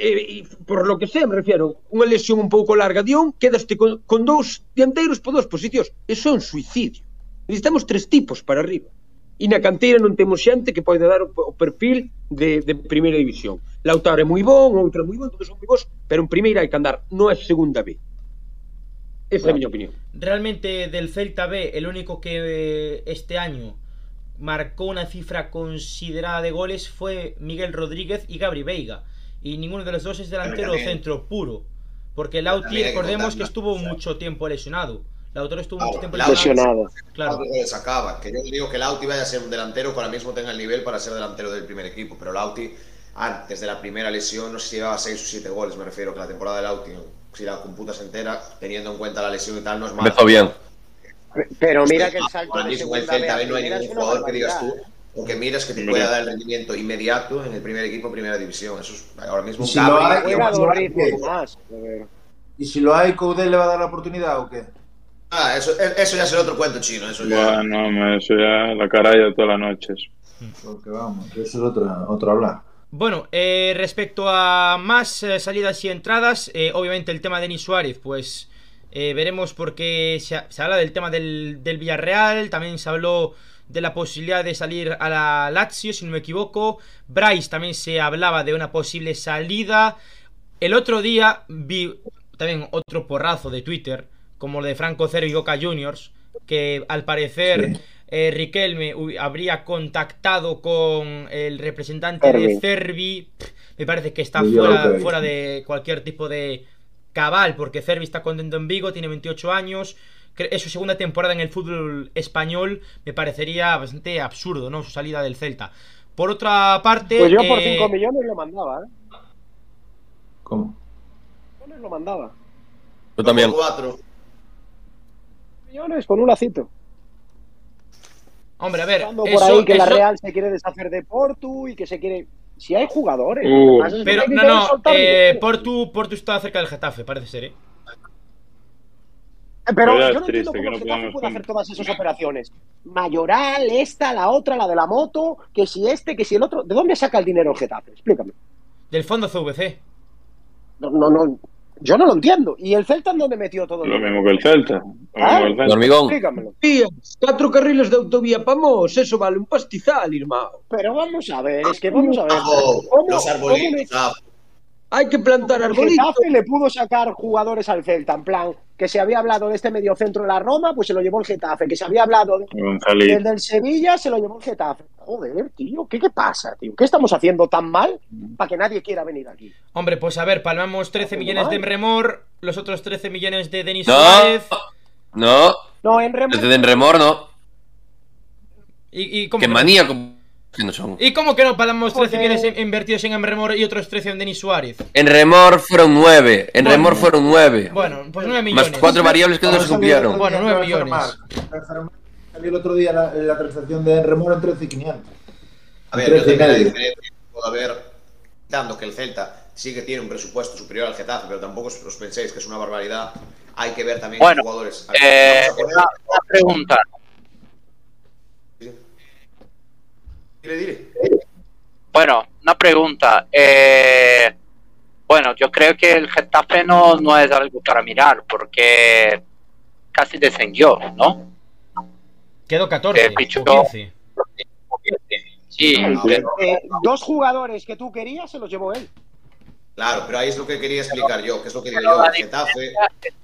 e, e por lo que sei, me refiero, unha lesión un pouco larga de un, quedaste con, con dous dianteiros por dúas posicións. Eso é un suicidio. Necesitamos tres tipos para arriba. E na canteira non temos xente que pode dar o, o perfil de, de primeira división. Lautaro é moi bon, outro é moi bon, todos son moi bons, pero en primeira hai que andar, non é segunda B. Esa é a miña opinión. Realmente del Celta B, el único que eh, este año marcó una cifra considerada de goles fue Miguel Rodríguez y Gabri Veiga. Y ninguno de los dos es delantero centro puro. Porque Lauti, que recordemos que contar, estuvo mucho tiempo lesionado. Lautaro estuvo Claro, mucho tiempo lesionado. Lesionado. Claro. Goles sacaba. Que yo digo que Lauti vaya a ser un delantero que ahora mismo tenga el nivel para ser delantero del primer equipo. Pero Lauti, antes de la primera lesión, no sé si llevaba 6 o 7 goles. Me refiero que la temporada de Lauti, si la computas entera, teniendo en cuenta la lesión y tal, no es mala. Empezó bien. Pero mira que el salto Ahora de segunda B no hay ningún jugador que digas tú ¿eh? O que miras que te pueda dar el rendimiento inmediato en el primer equipo, primera división. Eso es ahora mismo Y si lo hay. Y si lo hay, Coudel le va a dar la oportunidad o qué? Ah, eso, eso ya será otro cuento chino. Eso ya. Bueno, me eso ya la caralla todas las noches. Porque vamos, eso es otro, otro hablar. Bueno, eh, respecto a más eh, salidas y entradas, eh, obviamente el tema de Denis Suárez, pues eh, veremos porque se, ha- se habla del tema del, del Villarreal, también se habló de la posibilidad de salir a la Lazio, si no me equivoco. Bryce también se hablaba de una posible salida. El otro día vi también otro porrazo de Twitter, como lo de Franco Cero y Boca Juniors, que al parecer Sí. eh, Riquelme habría contactado con el representante Cervi. de Cervi. Me parece que está fuera, fuera de cualquier tipo de cabal, porque Cervi está contento en Vigo, tiene 28 años. Es su segunda temporada en el fútbol español. Me parecería bastante absurdo, ¿no? Su salida del Celta. Por otra parte. Pues yo por eh, 5 millones lo mandaba, ¿eh? ¿Cómo? Millones lo mandaba. Yo también. Cuatro. Millones con un lacito. Hombre, a ver. Hablando por eso- ahí que la eso- Real se quiere deshacer de Portu y que se quiere. Si hay jugadores. Uh, Pero no, no, eh. Portu, Portu está cerca del Getafe, parece ser, ¿eh? Eh, Pero yo no entiendo cómo que el no puede hacer todas esas operaciones. Mayoral, esta, la otra, la de la moto, que si este, que si el otro. ¿De dónde saca el dinero el Getafe? Explícame. Del fondo CVC. No, no, no. Yo no lo entiendo. ¿Y el Celta en dónde metió todo el Lo dinero? mismo que el Celta. Lo Ah, mismo que el Celta. hormigón. Explícamelo. Catro carriles de autovía pa Mos, eso vale un pastizal, irmão. Pero vamos a ver, es que vamos a ver. Abajo, ¿Cómo- los arbolitos. Hai que plantar El arbolitos. Getafe le pudo sacar jugadores al Celta, en plan, que se había hablado de este mediocentro de la Roma, pues se lo llevó el Getafe, que se había hablado de- del del Sevilla, se lo llevó el Getafe. Joder, tío, ¿qué, qué pasa, tío? ¿Qué estamos haciendo tan mal para que nadie quiera venir aquí? Hombre, pues a ver, palmamos 13 Haciendo millones de. Remor, los otros 13 millones de Denis No. Suárez. No, No, en Remo- desde en remor no. Y, y, ¿cómo Qué maníaco que no son. ¿Y cómo que no palmamos 13 Porque- millones invertidos en Remor y otros 13 en Denis Suárez? En remor fueron nueve. En Bueno. remor fueron nueve. Bueno, pues 9 Más millones. cuatro variables que no se cumplieron. Bueno, nueve millones. Salió el otro día la, la transacción de Remor en 13.500. A ver, yo también la diferencia puede haber, dando que el Celta sí que tiene un presupuesto superior al Getafe, pero tampoco os penséis que es una barbaridad. Hay que ver también Bueno, qué jugadores. Eh, Vamos a poner- una, una pregunta. Dile, dile. Bueno, una pregunta. Eh, bueno, yo creo que el Getafe no, no es algo para mirar porque casi descendió, ¿no? Quedó 14 Eh, Pichu. o 15. Sí, Ah, pero- Eh, dos jugadores que tú querías se los llevó él. Claro, pero ahí es lo que quería explicar yo, que es lo que digo yo. El Getafe,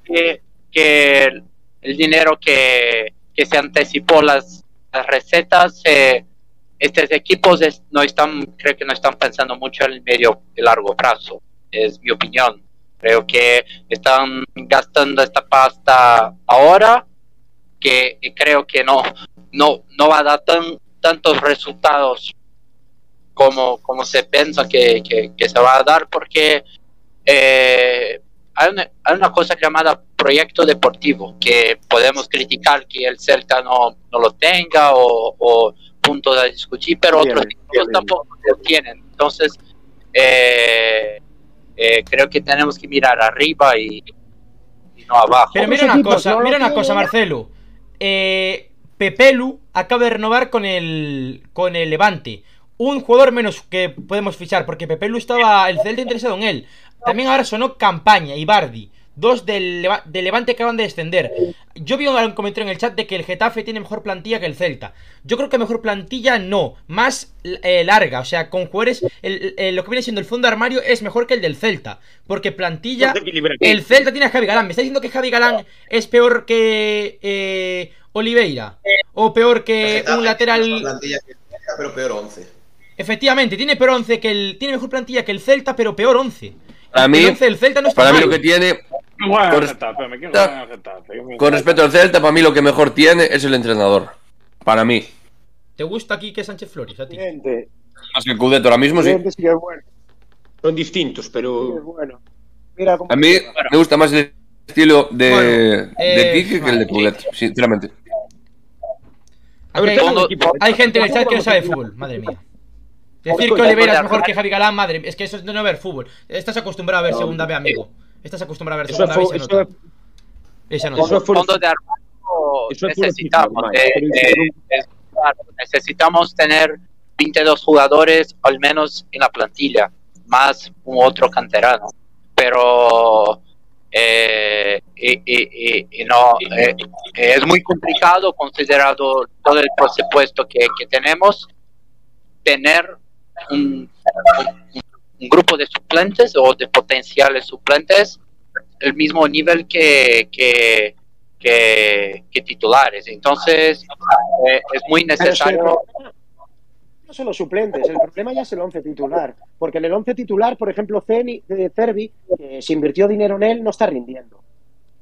que, que el, el dinero que, que se anticipó las, las recetas, eh, estos equipos no están, creo que no están pensando mucho en el medio y largo plazo, es mi opinión. Creo que están gastando esta pasta ahora, que creo que no, no, no va a dar tan, tantos resultados como, como se piensa que, se va a dar, porque eh, hay, una, hay una cosa llamada proyecto deportivo, que podemos criticar que el Celta no, no lo tenga o puntos a discutir, pero Bien, otros bien, equipos bien. tampoco lo tienen. Entonces, eh, eh, creo que tenemos que mirar arriba y, y no abajo. Pero mira una cosa, mira una cosa, Marcelo. Eh, Pepelu acaba de renovar con el con el Levante. Un jugador menos que podemos fichar, porque Pepelu estaba el Celta interesado en él. También ahora sonó Campaña y Bardi. Dos del, Leva- del Levante que acaban de descender. Yo vi un comentario en el chat de que el Getafe tiene mejor plantilla que el Celta. Yo creo que mejor plantilla no, más eh, larga. O sea, con jugadores, el- el- lo que viene siendo el fondo de armario es mejor que el del Celta. Porque plantilla, el Celta tiene a Javi Galán. ¿Me está diciendo que Javi Galán es peor que eh, Oliveira? ¿O peor el que Getafe un tiene lateral? una plantilla que- pero peor 11. Efectivamente, tiene peor 11 que el. Tiene mejor plantilla que el Celta, pero peor 11. Para El mí, 11 del Celta no está para mí lo que tiene, Bueno, Con Getafe, me el Getafe. con respecto al Celta, para mí lo que mejor tiene es el entrenador. Para mí. ¿Te gusta aquí que Sánchez Flores a ti? Más que Cudeto ahora mismo, sí. Sí que es bueno. Son distintos, pero es bueno. Mira cómo A mí me gusta más el estilo de, Bueno, de eh, que el de vale. Cudet, sinceramente. A ver, hay- gente en el chat que no sabe fútbol, madre mía. Decir que Oliveira es mejor que Javi Galán, madre mía, es que eso es de no ver fútbol. Estás acostumbrado a ver segunda B, amigo. Estás acostumbrado a ver Eso segunda B y se eso nota. Y se nota. Eso fue- fondo de armario necesitamos. eh, eh, claro, necesitamos tener 22 jugadores al menos en la plantilla, más un otro canterano. Pero eh, y, y- y- y no eh, es muy complicado considerado todo el presupuesto que, que tenemos tener un, un- un grupo de suplentes o de potenciales suplentes el mismo nivel que, que, que, que titulares. Entonces, eh, es muy necesario. no son los suplentes, el problema ya es el once titular. Porque en el once titular, por ejemplo, Ceni, eh, Cervi, que se invirtió dinero en él, no está rindiendo.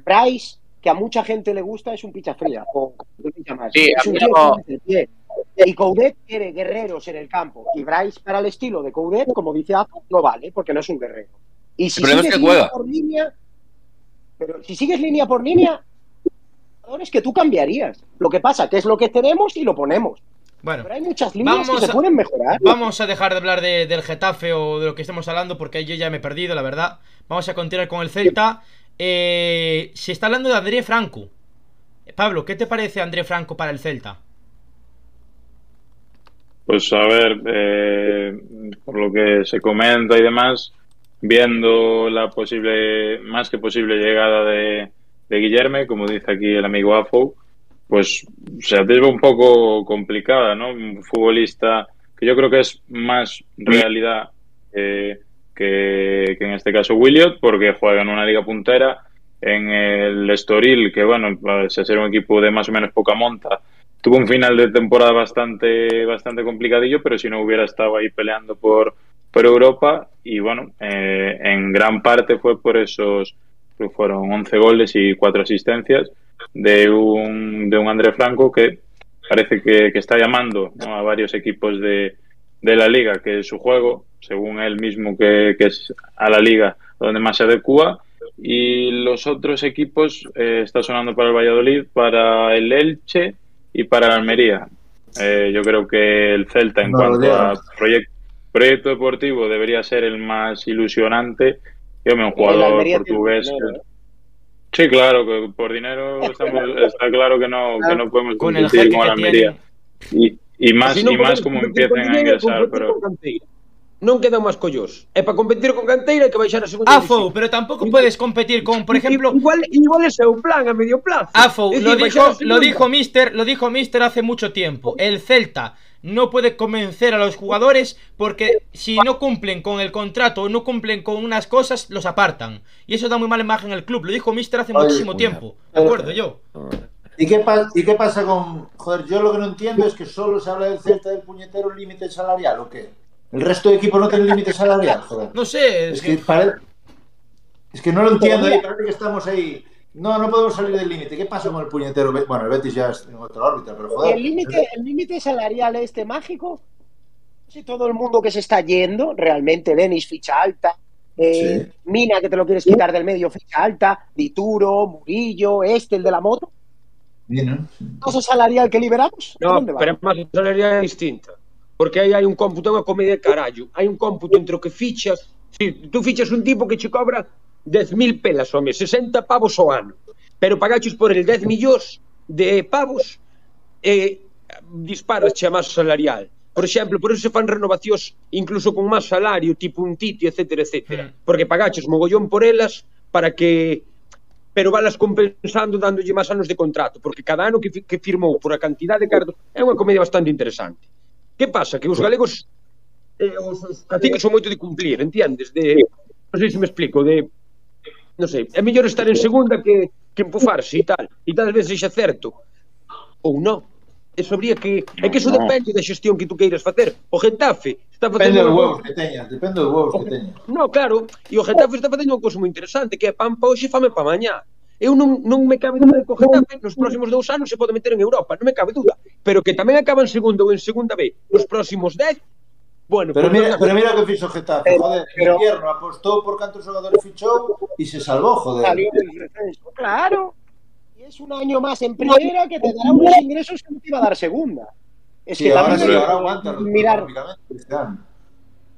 Bryce, que a mucha gente le gusta, es un picha fría. O, Sí, es a un mí tío no- que mete el pie. Y Coudet quiere guerreros en el campo. Y Bryce, para el estilo de Coudet, como dice Apo, no vale, porque no es un guerrero. Y si es sigues que línea por línea, pero si sigues línea por línea, jugadores que tú cambiarías. Lo que pasa que es lo que tenemos y lo ponemos. Bueno, Pero hay muchas líneas Vamos que se a- pueden mejorar. vamos a dejar de hablar de- del Getafe o de lo que estemos hablando porque yo ya me he perdido, la verdad. Vamos a continuar con el Celta. Eh, se está hablando de André Franco. Eh, Pablo, ¿qué te parece André Franco para el Celta? Pues a ver, eh, por lo que se comenta y demás, viendo la posible, más que posible llegada de, de Guillerme, como dice aquí el amigo Afo, pues se atisba un poco complicada, ¿no? Un futbolista que yo creo que es más realidad eh, que, en este caso Williot, porque juega en una liga puntera, en el Estoril, que bueno, parece ser un equipo de más o menos poca monta, tuvo un final de temporada bastante, bastante complicadillo, pero si no hubiera estado ahí peleando por, por Europa y bueno, eh, en gran parte fue por esos, que fueron 11 goles y 4 asistencias de un, de un André Franco que parece que, que está llamando a varios equipos de, de la liga, que es su juego, según él mismo, que, que es a la liga donde más se adecua. Y los otros equipos eh, está sonando para el Valladolid, para el Elche y para la Almería. Eh, yo creo que el Celta, en No cuanto a proyecto, deportivo, debería ser el más ilusionante. Yo me un jugador portugués. dinero, ¿eh? Sí, claro, que por dinero estamos- está claro que no, que no podemos Con el competir con la Almería. Y, y más, y más como empiecen a ingresar, pero. Non quedan máis collos. E para competir con canteira que baixar a segunda Afo, pero tampoco puedes competir con, por ejemplo, Igual, igual é o plan a medio plazo. Afo, Es lo decir, dijo, lo dijo Mister, lo dijo Mister hace mucho tiempo. El Celta no puede convencer a los jugadores porque si no cumplen con el contrato o no cumplen con unas cosas, los apartan. Y eso da muy mala imagen al club. Lo dijo Mister hace Oye, muchísimo tiempo. De acuerdo, yo. ¿Y qué, ¿Y qué pasa con.? Joder, yo lo que no entiendo es que solo se habla del Celta del puñetero límite salarial o qué. El resto de equipos no tienen límite salarial, joder. No sé, Es es que, que- pare- es que no lo entiendo, ahí parece que estamos ahí. No, no podemos salir del límite. ¿Qué pasa con el puñetero? Bueno, el Betis ya es en otra órbita, pero joder. El límite, el límite salarial este mágico, sé todo el mundo que se está yendo, realmente Denis ficha alta, eh, Sí. Mina que te lo quieres quitar del medio ficha alta, Dituro, Murillo, este, el de la moto, Bien, ¿no? ese salarial que liberamos, ¿a No, dónde va? pero a masa salarial é distinta. Porque aí hai un cómputo, é unha comedia de carallo. Hai un cómputo entre o que fichas, si tú fichas un tipo que che cobra 10.000 pelas ao mes, 60 pavos ao ano, pero pagaches por el 10 millóns de pavos e disparas a masa salarial. Por exemplo, por eso se fan renovacións incluso con máis salario, tipo un titi, etc, etc. Mm. Porque pagaches mogollón por elas para que pero valas compensando dándolle máis anos de contrato, porque cada ano que, que firmou por a cantidade de cartos é unha comedia bastante interesante. Que pasa? Que os galegos eh, os, os cativos son moito de cumplir, entiendes? De, non sei se me explico, de non sei, é mellor estar en segunda que, que empufarse e tal, e tal vez sexa certo ou non eso habría que é que eso depende da xestión que tú queiras facer. O Getafe está facendo depende do huevos que teñas, depende dos huevos que teñas. No, claro, e o Getafe está facendo unha cousa moi interesante que é pan pa hoxe, fame pa mañá. Eu non, non me cabe dúbida que o Getafe nos próximos dous anos se pode meter en Europa, non me cabe duda. Pero que tamén acaba en segunda ou en segunda B nos próximos 10, bueno, Pero pues mira, non- pero mira que fixo Getafe, Pero- joder, pero- el invierno apostou por cantos xogadores fichou e se salvou, joder. Salió claro. Y es un año más en primera que te dará unos ingresos que no te iba a dar segunda. Es Sí, que ahora también ahora que aguanta mirar este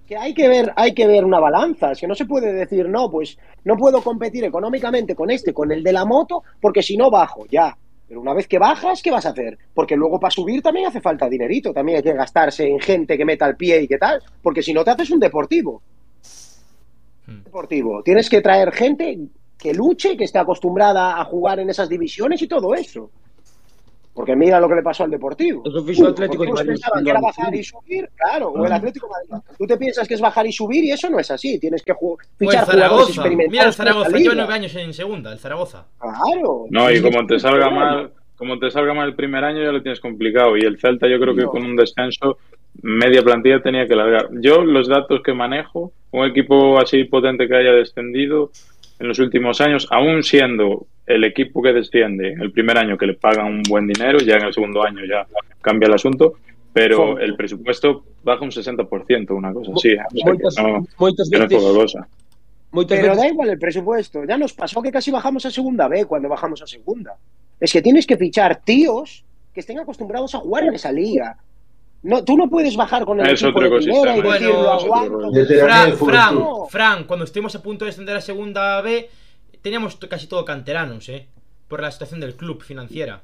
que hay que ver, hay que ver una balanza, es que no se puede decir, no, pues no puedo competir económicamente con este, con el de la moto, porque si no bajo, ya. Pero una vez que bajas, ¿qué vas a hacer? Porque luego para subir también hace falta dinerito, también hay que gastarse en gente que meta el pie y qué tal, porque si no te haces un deportivo. Hmm. Deportivo, tienes que traer gente que luche, que esté acostumbrada a jugar en esas divisiones y todo eso. Porque mira lo que le pasó al Deportivo. Eso o Atlético de Madrid pensaban que era bajar y subir, claro, o el. Atlético de Madrid. Tú te piensas que es bajar y subir y eso no es así. Tienes que fichar jugadores Zaragoza. experimentados. Mira el Zaragoza, lleva nueve años en segunda, el Zaragoza. Claro. No, y como te salga mal, como te salga mal el primer año ya lo tienes complicado. Y el Celta yo creo que No. con un descenso media plantilla tenía que largar. Yo los datos que manejo, un equipo así potente que haya descendido en los últimos años, aún siendo el equipo que desciende el primer año que le pagan un buen dinero, ya en el segundo año ya cambia el asunto, pero el presupuesto baja un 60%, una cosa así. O sea no, moitas no veces, Pero da igual el presupuesto. Ya nos pasó que casi bajamos a segunda B cuando bajamos a segunda. Es que tienes que fichar tíos que estén acostumbrados a jugar en esa liga. No, tú no puedes bajar con el Es equipo otro de primera y decir, Bueno, lo aguanto. Veteranía Fran, Fran. Fran, cuando estuvimos a punto de descender a segunda B, teníamos casi todo canteranos, ¿eh? Por la situación del club financiera.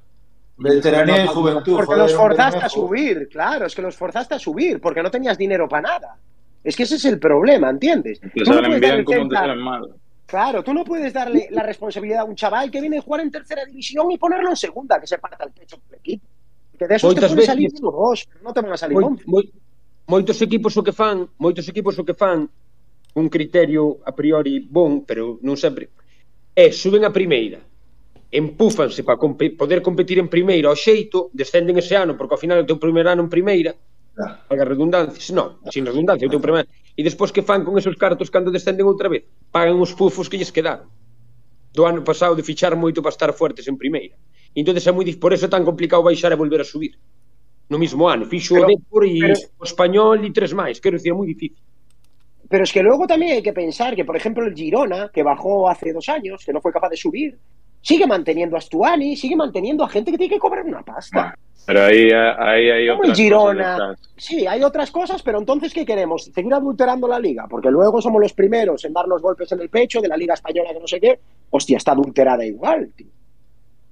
Veteranía y juventud. Porque joder, los forzaste a subir, claro, es que los forzaste a subir, porque no tenías dinero para nada. Es que ese es el problema, ¿entiendes? Te Tú no puedes bien como te salen mal. Claro, tú no puedes darle la responsabilidad a un chaval que viene a jugar en tercera división y ponerlo en segunda, que se parta el pecho por el equipo. que de esos te podes salir veces, dos, pero non te van a salir moi, moi, moitos equipos o que fan, moitos equipos o que fan un criterio a priori bon, pero non sempre. É suben a primeira empúfanse para comp poder competir en primeira ao xeito, descenden ese ano porque ao final o teu primeiro ano en primeira paga redundancias, non, sin redundancia o teu ah. primeiro e despois que fan con esos cartos cando descenden outra vez, pagan os pufos que lles quedaron. Do ano pasado de fichar moito para estar fuertes en primeira. E entonces é moi dif- por eso é tan complicado baixar e volver a subir. No mismo ano, fixo o Pero- Depor e pero- o Español e tres máis, quero dicir, é moi difícil. Pero es que luego también hay que pensar que, por ejemplo, el Girona, que bajó hace dos años, que no fue capaz de subir, sigue manteniendo a Stuani, sigue manteniendo a gente que tiene que cobrar una pasta. Pero ahí, ahí hay Como el otras Girona. cosas detrás. Sí, hay otras cosas, pero entonces, ¿qué queremos? ¿Seguir adulterando la liga? Porque luego somos los primeros en darnos golpes en el pecho de la liga española que no sé qué. Hostia, está adulterada igual, tío.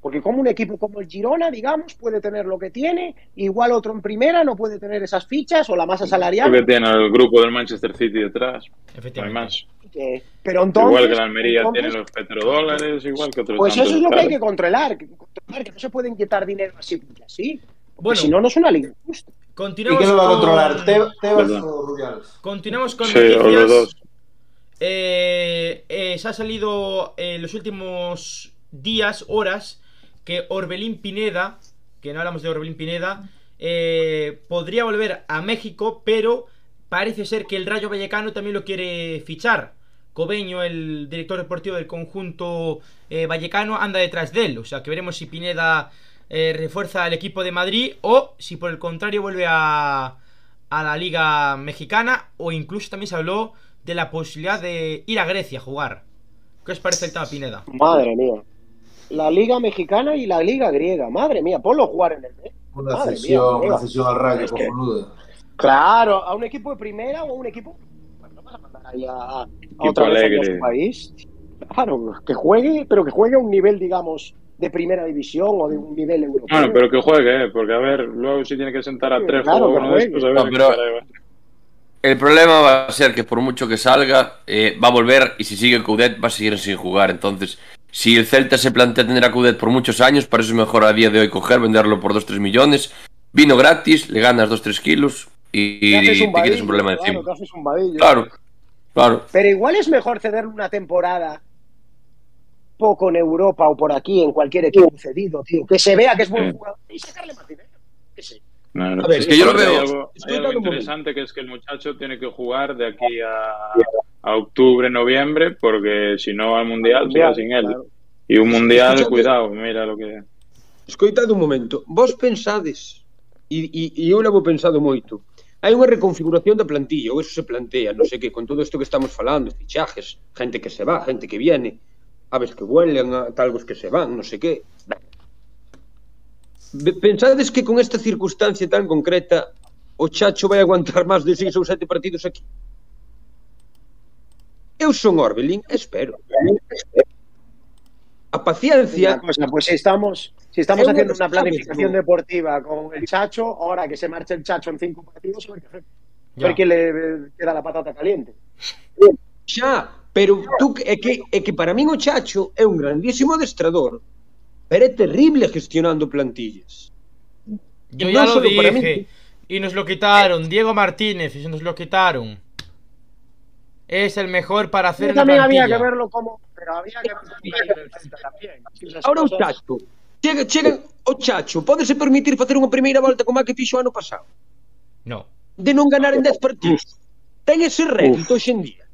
Porque como un equipo como el Girona, digamos, puede tener lo que tiene, igual otro en primera no puede tener esas fichas o la masa salarial. Creo que tiene el grupo del Manchester City detrás. No hay Efectivamente. más. que- pero entonces, igual que la Almería entonces, tiene los petrodólares, igual que otros Pues eso es lo que hay que controlar, que, controlar, que no se pueden quitar dinero así porque así. Porque Bueno. si no, no es una liga justa. ¿Y Continuamos quién lo va a con- controlar? ¿Te- ¿Tebas Perdón. o Rubiales? Continuamos con Sí, noticias. los dos. Eh, eh, se ha salido en los últimos días, horas, que Orbelín Pineda, que no hablamos de Orbelín Pineda, eh, podría volver a México, pero parece ser que el Rayo Vallecano también lo quiere fichar. Cobeño, el director deportivo del conjunto eh, vallecano, anda detrás de él. O sea que veremos si Pineda eh, refuerza al equipo de Madrid o si por el contrario vuelve a, a la Liga Mexicana o incluso también se habló de la posibilidad de ir a Grecia a jugar. ¿Qué os parece el tema Pineda? Madre mía. La liga mexicana y la liga griega. Madre mía, ponlo a jugar en el B. Una Madre mía, al rayo, Es que-. Claro, a un equipo de primera o a un equipo. Bueno, no vas a mandar ahí a, a vez su país. Claro, que juegue, pero que juegue a un nivel, digamos, de primera división o de un nivel europeo. Bueno, pero que juegue, ¿eh? porque a ver, luego si tiene que sentar a Sí, tres claro, juegue. estos, a ver No, pero- hacer. El problema va a ser que por mucho que salga, eh, va a volver y si sigue Coudet va a seguir sin jugar. Entonces, si el Celta se plantea tener a Coudet por muchos años, para eso es mejor a día de hoy coger, venderlo por 2-3 millones. Vino gratis, le ganas 2-3 kilos y, Te un quitas vadillo, un problema claro, encima. te haces un vadillo. Claro, claro. Pero igual es mejor cederle una temporada poco en Europa o por aquí, en cualquier equipo cedido, tío. Que se vea que es buen Sí. jugador y sacarle más dinero. ¿Qué sé? No, no. A ver, es que yo lo veo- Hay algo, hay algo interesante que es que el muchacho tiene que jugar de aquí a, a octubre, noviembre, porque si no al Mundial, mundial sin él. Claro. E un Mundial, Escuchate. cuidado, mira lo que... Escoitade un momento, vos pensades, e, e, e eu levo pensado moito, hai unha reconfiguración da plantilla, ou eso se plantea, non sei que, con todo isto que estamos falando, fichajes, gente que se va, gente que viene, aves que vuelen, talgos que se van, non sei que. Pensades que con esta circunstancia tan concreta o Chacho vai aguantar máis de seis ou sete partidos aquí? Eu son Orbelín espero. A paciencia... Una cosa, pues si estamos, si estamos eu haciendo una planificación deportiva con el Chacho, ahora que se marche el Chacho en cinco partidos, a ver, a ver quién le queda la patata caliente. Xa, pero tú é que é que para min o Chacho é un grandísimo adestrador, pero é terrible gestionando plantillas. Yo ya no lo dije, mí... y nos lo quitaron, Diego Martínez, y nos lo quitaron es el mejor para hacer Yo también una había que verlo como... Pero había que verlo tamén. Ahora o Chacho. Chega, chega o oh, Chacho. Pódese permitir facer unha primeira volta como a que fixo o ano pasado? No. De non ganar en 10 partidos. Ten ese rédito hoxe en día.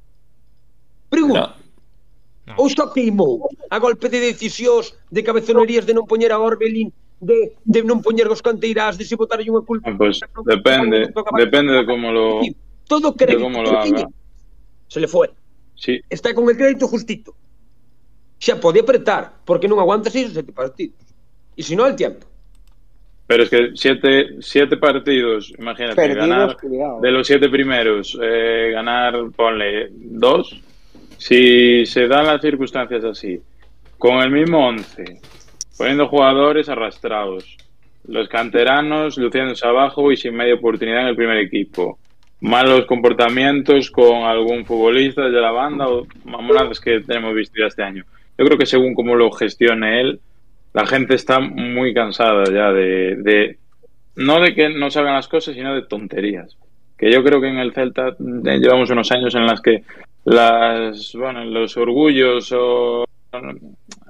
Pregunta. No. No. Ou só queimou a golpe de decisións, de cabezonerías de non poñer a Orbelín de, de non poñer os canteirás, de se botar unha culpa. Ah, pues, depende, depende de como lo todo crédito. De como lo haga. Se le foi. Sí, Está con el crédito justito. Xa pode apretar, porque non aguanta seis ou sete partidos. E se non, el tiempo. pero es que siete, siete partidos, imagínate, Perdidos, ganar cuidado. de los siete primeros, eh, ganar, ponle, dos, si se dan las circunstancias así, con el mismo once, poniendo jugadores arrastrados, los canteranos luciéndose abajo y sin media oportunidad en el primer equipo, malos comportamientos con algún futbolista de la banda o mamonadas que tenemos visto ya este año. Yo creo que según cómo lo gestione él, la gente está muy cansada ya de, de no de que no salgan las cosas, sino de tonterías. Que yo creo que en el Celta eh, llevamos unos años en las que las, bueno, los orgullos o,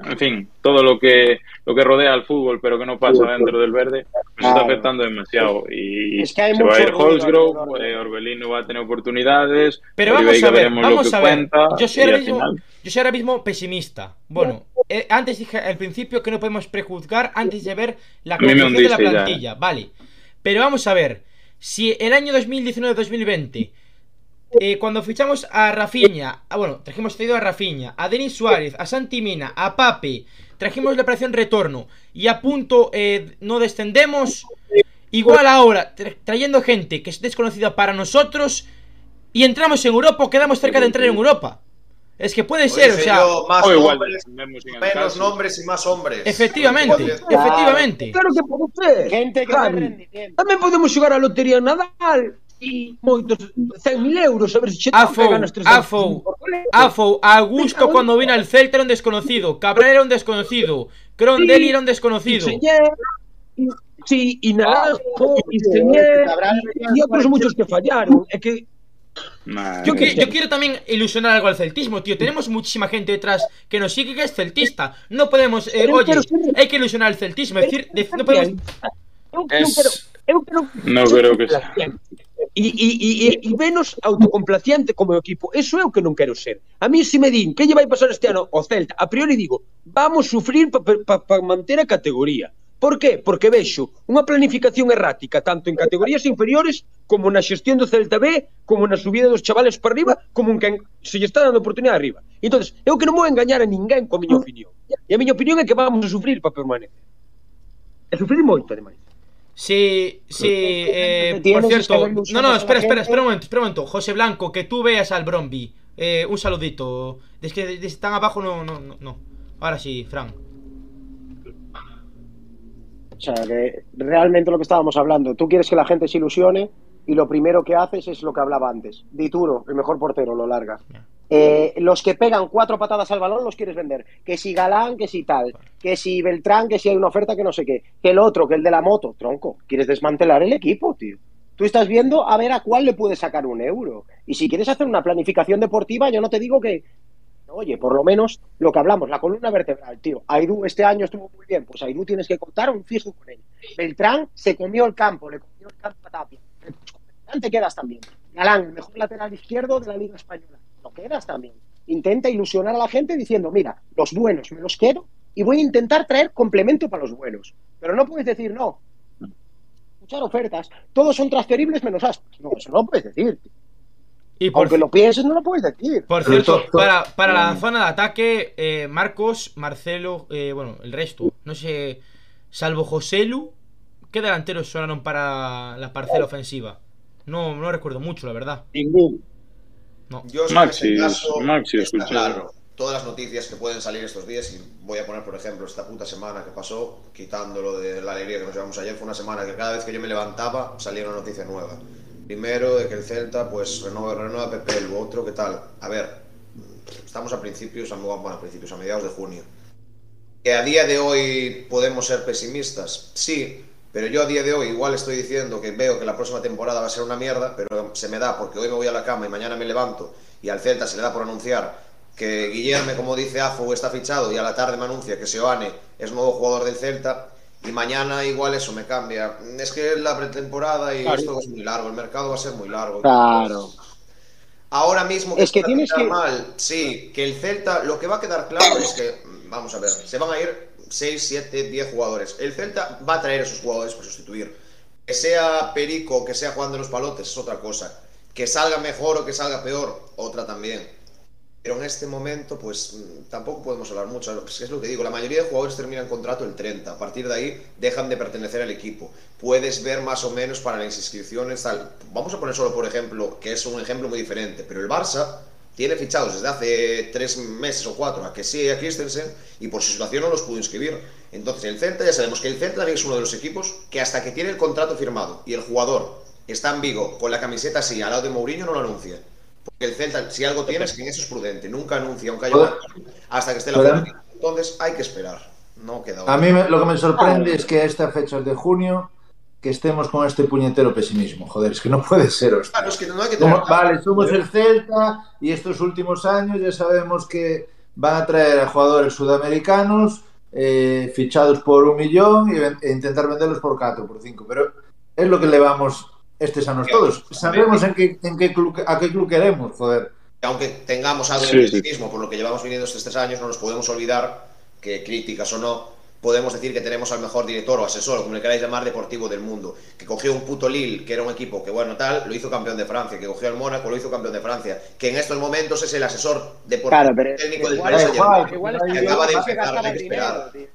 en fin, todo lo que lo que rodea al fútbol, pero que no pasa dentro del verde, nos está afectando demasiado. Y Es que hay se va a ir Holzgrove, eh, Orbelín no va a tener oportunidades, Pero vamos a ver, vamos que a ver. cuenta, Yo soy ahora mismo, final- yo soy ahora mismo pesimista. Bueno, eh, antes dije al principio que no podemos prejuzgar antes de ver la composición de la ya, plantilla, vale. Pero vamos a ver, si el año 2019-2020 eh, cuando fichamos a Rafinha, ah, bueno, trajimos cedido a Rafinha, a Denis Suárez, a Santi Mina, a Pape, trajimos la operación retorno y a punto eh, no descendemos, igual ahora, tra- trayendo gente que es desconocida para nosotros y entramos en Europa o quedamos cerca de entrar en Europa. Es que puede ser, o sea, más o igual el menos nombres y más hombres. efectivamente, efectivamente. Claro que pode ser. Gente que. Tamén podemos xogar a lotería Nadal e moitos 100.000 euros a ver se che Afo, toca ganas tres Afo, Afo, Augusto cuando vino al Celta era un desconocido, Cabral era un desconocido, Crondelli era un desconocido. Sí, y Naranjo, y Sí, Señer, y otros muchos que fallaron. É que Yo, qui- yo quiero también ilusionar algo al celtismo, tío. Tenemos muchísima gente detrás que nos sigue que es celtista. No podemos, eh, Pero oye, hay que ilusionar al celtismo. Es decir, de- no podemos. Es- No creo que sea. E, e, e, e menos autocomplaciente como equipo. Eso é o que non quero ser. A mí se me din que lle vai pasar este ano ao Celta, a priori digo, vamos sufrir para pa, pa manter a categoría. Por qué? Porque vexo unha planificación errática tanto en categorías inferiores como na xestión do Celta B, como na subida dos chavales para arriba, como en que se lle está dando oportunidade arriba. Entón, eu que non vou engañar a ninguén coa miña opinión. E a miña opinión é que vamos a sufrir para permanecer. E sufrir moito, ademais. Sí, sí, eh, por cierto. No, no, espera, espera, espera un momento, espera un momento. José Blanco, que tú veas al Bromby. Eh, un saludito. Es que están abajo, no, no, no, no. Ahora sí, Fran. O sea, que realmente lo que estábamos hablando, tú quieres que la gente se ilusione y lo primero que haces es lo que hablaba antes. Dituro, el mejor portero, lo largas. Eh, los que pegan cuatro patadas al balón los quieres vender. Que si Galán, que si tal. Que si Beltrán, que si hay una oferta que no sé qué. Que el otro, que el de la moto. Tronco, quieres desmantelar el equipo, tío. Tú estás viendo a ver a cuál le puedes sacar un euro. Y si quieres hacer una planificación deportiva, yo no te digo que, Oye, por lo menos lo que hablamos, la columna vertebral, tío. Aidú este año estuvo muy bien, pues Aidú tienes que contar un fijo con él. Beltrán se comió el campo, le comió el campo a Tapia. Te quedas también. Galán, el mejor lateral izquierdo de la Liga Española. Lo quedas también. Intenta ilusionar a la gente diciendo, mira, los buenos me los quedo y voy a intentar traer complemento para los buenos. Pero no puedes decir, no, escuchar ofertas, todos son transferibles menos Aspas. No, eso no puedes decir. Y por, Aunque lo pienses, no lo puedes decir. por cierto, to- to- para, para la Mm. zona de ataque, eh, Marcos, Marcelo, eh, bueno, el resto, no sé, salvo Joselu, ¿qué delanteros sonaron para la parcela ofensiva? No, no recuerdo mucho, la verdad. Ningún. No. Yo Maxi, caso, Maxi, está claro, todas las noticias que pueden salir estos días, y voy a poner por ejemplo esta puta semana que pasó, quitándolo de la alegría que nos llevamos ayer, fue una semana que cada vez que yo me levantaba salía una noticia nueva. Primero de que el Celta pues renueva, renueva Pepe, el otro que tal. A ver, estamos a principios, a, bueno, a principios, a mediados de junio. Que a día de hoy podemos ser pesimistas, sí, pero yo a día de hoy igual estoy diciendo que veo que la próxima temporada va a ser una mierda, pero se me da porque hoy me voy a la cama y mañana me levanto y al Celta se le da por anunciar que Guillermo, como dice Afo, está fichado y a la tarde me anuncia que Seoane es nuevo jugador del Celta y mañana igual eso me cambia. Es que es la pretemporada y Claro. esto es muy largo, el mercado va a ser muy largo. Claro. Ahora mismo Es que va a tienes que- mal, sí, que el Celta, lo que va a quedar claro es que, vamos a ver, se van a ir 6, 7, 10 jugadores. El Celta va a traer esos jugadores para sustituir. Que sea Perico, que sea jugando los palotes, es otra cosa. Que salga mejor o que salga peor, otra también. Pero en este momento, pues mm, tampoco podemos hablar mucho. Es lo que digo, la mayoría de jugadores terminan contrato el 30. A partir de ahí dejan de pertenecer al equipo. Puedes ver más o menos para las inscripciones, tal. Vamos a poner solo por ejemplo, que es un ejemplo muy diferente, pero el Barça tiene fichados desde hace tres meses o cuatro a que sí a Christensen y por su situación no los pudo inscribir. Entonces el Celta, ya sabemos que el Celta también es uno de los equipos que hasta que tiene el contrato firmado y el jugador está en Vigo con la camiseta así al lado de Mourinho no lo anuncia. Porque el Celta, si algo tiene, es que en eso es prudente. Nunca anuncia, aunque haya hasta que esté la foto. Entonces hay que esperar. No queda otra. A mí me- lo que me sorprende es que a esta fecha de junio que estemos con este puñetero pesimismo. Joder, es que no puede ser. hostia. Claro, es que no hay que tener- vale, somos el Celta y estos últimos años ya sabemos que van a traer a jugadores sudamericanos eh, fichados por un millón e intentar venderlos por cuatro, por cinco. Pero es lo que le vamos estos años todos. Sabemos en qué, en qué club, a qué club queremos, joder. aunque tengamos algo Sí, de sí. pesimismo por lo que llevamos viviendo estos tres años, no nos podemos olvidar que críticas o no, podemos decir que tenemos al mejor director o asesor, como le queráis llamar, deportivo del mundo, que cogió un puto Lille, que era un equipo que, bueno, tal, lo hizo campeón de Francia, que cogió al Mónaco, lo hizo campeón de Francia, que en estos momentos es el asesor deportivo Claro, pero técnico del Paris da Saint-Germain. igual, igual que está acaba de tío.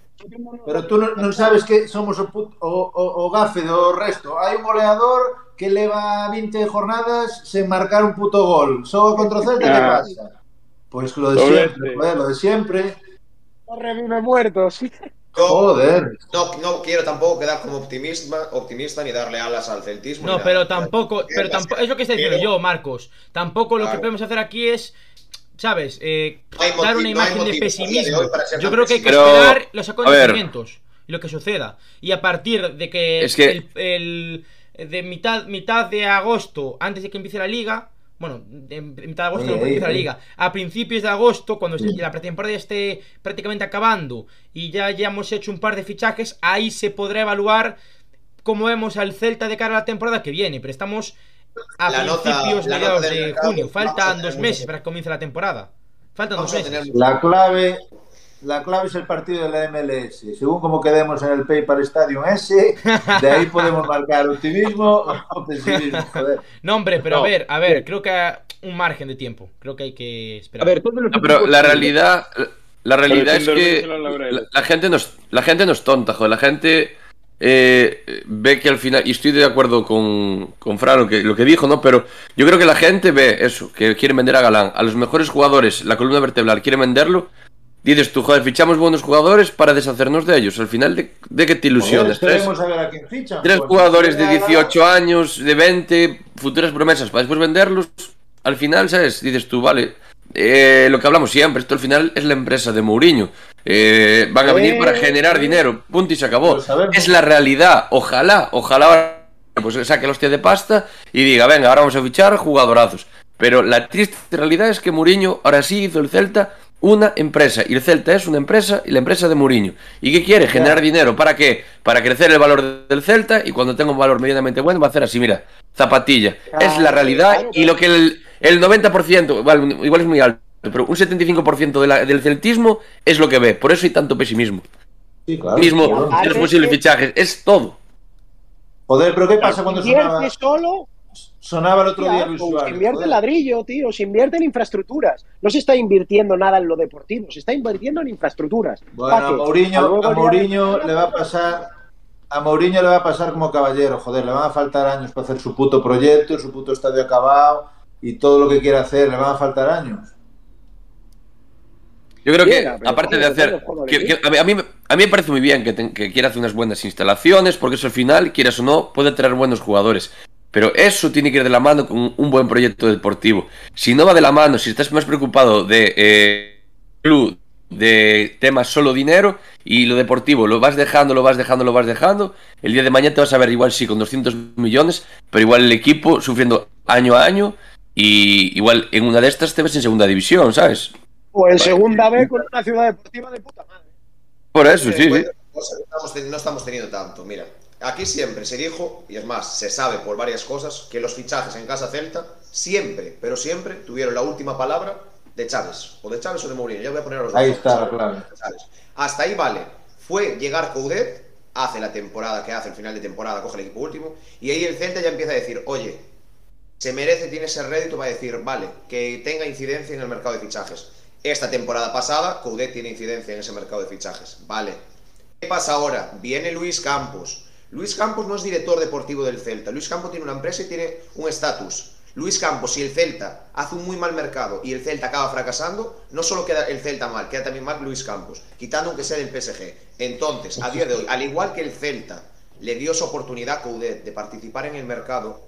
Pero tú non, non sabes que somos o, put, o, o, o gafe do resto. Hai un goleador que leva 20 jornadas sen marcar un puto gol. Só contra o Celta, que Ah. pasa? Pois pues lo de siempre, joder, lo de siempre. No revive muertos. Yo Joder. no, no quiero tampoco quedar como optimista, optimista ni darle alas al celtismo. No, pero tampoco, pero tampoco, es lo que está diciendo Pero- yo, Marcos. Tampoco lo que podemos hacer aquí es, ¿sabes? Eh, No dar una imagen de pesimismo. Yo creo que hay que. Pero, esperar los acontecimientos y lo que suceda. Y a partir de que, Es que- el, el- de mitad, mitad de agosto, antes de que empiece la liga, bueno, de mitad de agosto no ahí, empieza la ahí. liga, a principios de agosto, cuando Sí. la pretemporada ya esté prácticamente acabando y ya hayamos hecho un par de fichajes, ahí se podrá evaluar cómo vemos al Celta de cara a la temporada que viene, pero estamos a La principios, mediados de mercado, junio. Faltan dos meses para que comience la temporada. Faltan Vamos dos meses. La clave, la clave es el partido de la MLS. Según como quedemos en el PayPal Stadium ese, de ahí podemos marcar optimismo o pesimismo, joder. No, hombre, pero a ver, a ver, creo que hay un margen de tiempo. Creo que hay que esperar. A ver, todos los No, pero la realidad, la realidad es que la gente no es, la gente no es tonta, joder. La gente eh, ve que al final, y estoy de acuerdo con, con Fran lo que, lo que dijo, ¿no? Pero yo creo que la gente ve eso, que quieren vender a Galán, a los mejores jugadores, la columna vertebral, quieren venderlo. Dices tú, joder, fichamos buenos jugadores para deshacernos de ellos. Al final, ¿de, de qué te ilusiones? Joder, Tres, esperemos a ver a quién fichan. tres Pues, jugadores de nada. 18 años, de 20, futuras promesas para después venderlos. Al final, ¿sabes? Dices tú, vale. eh, lo que hablamos siempre, esto al final es la empresa de Mourinho. Eh, van a venir para generar dinero, punto y se acabó. Es la realidad. Ojalá, ojalá ahora, pues saque la hostia de pasta y diga, venga, ahora vamos a fichar jugadorazos. Pero la triste realidad es que Mourinho ahora sí hizo el Celta una empresa. Y el Celta es una empresa y la empresa de Mourinho. ¿Y qué quiere? Generar dinero. ¿Para qué? Para crecer el valor del Celta y cuando tenga un valor medianamente bueno va a hacer así, mira, zapatilla. es la realidad y lo que el, el 90%, igual, igual es muy alto, pero un 75% de la- del celtismo es lo que ve. Por eso hay tanto pesimismo. Sí, claro. Mismo los posibles fichajes. Es todo. Joder, pero ¿qué pasa cuando solo, Sonaba el otro día Claro, Luis se Suárez. invierte en ladrillo, tío, se invierte en infraestructuras. No se está invirtiendo nada en lo deportivo, se está invirtiendo en infraestructuras. Bueno, a Mourinho, luego a el día Mourinho de- le va a pasar. A Mourinho le va a pasar como caballero, joder, le van a faltar años para hacer su puto proyecto, su puto estadio acabado y todo lo que quiera hacer, le van a faltar años. Yo creo que, aparte de hacer. que- que- a, mí, me- a mí me parece muy bien que, te- que quiera hacer unas buenas instalaciones, porque eso al final, quieras o no, puede traer buenos jugadores. Pero eso tiene que ir de la mano con un buen proyecto deportivo. Si no va de la mano, si estás más preocupado de eh, club, de temas solo dinero y lo deportivo lo vas dejando, lo vas dejando, lo vas dejando, el día de mañana te vas a ver igual sí con 200 millones, pero igual el equipo sufriendo año a año y igual en una de estas te ves en segunda división, ¿sabes? O en segunda B con una ciudad deportiva de puta madre. Por eso, sí, no estamos teniendo tanto. Mira, aquí siempre se dijo, y es más, se sabe por varias cosas, que los fichajes en Casa Celta siempre, pero siempre tuvieron la última palabra de Chávez. O de Chávez o de Mourinho. Ya voy a poner a los dos. Ahí está. Chávez. Hasta ahí vale. Fue llegar Coudet, hace la temporada que hace, el final de temporada, coge el equipo último, y ahí el Celta ya empieza a decir, oye, se merece, tiene ese rédito para decir, vale, que tenga incidencia en el mercado de fichajes. Esta temporada pasada, Coudet tiene incidencia en ese mercado de fichajes. Vale. ¿Qué pasa ahora? Viene Luis Campos. Luis Campos no es director deportivo del Celta. Luis Campos tiene una empresa y tiene un estatus. Luis Campos, si el Celta hace un muy mal mercado y el Celta acaba fracasando, no solo queda el Celta mal, queda también mal Luis Campos, quitando aunque sea del PSG. Entonces, a día de hoy, al igual que el Celta le dio esa oportunidad a Coudet de participar en el mercado,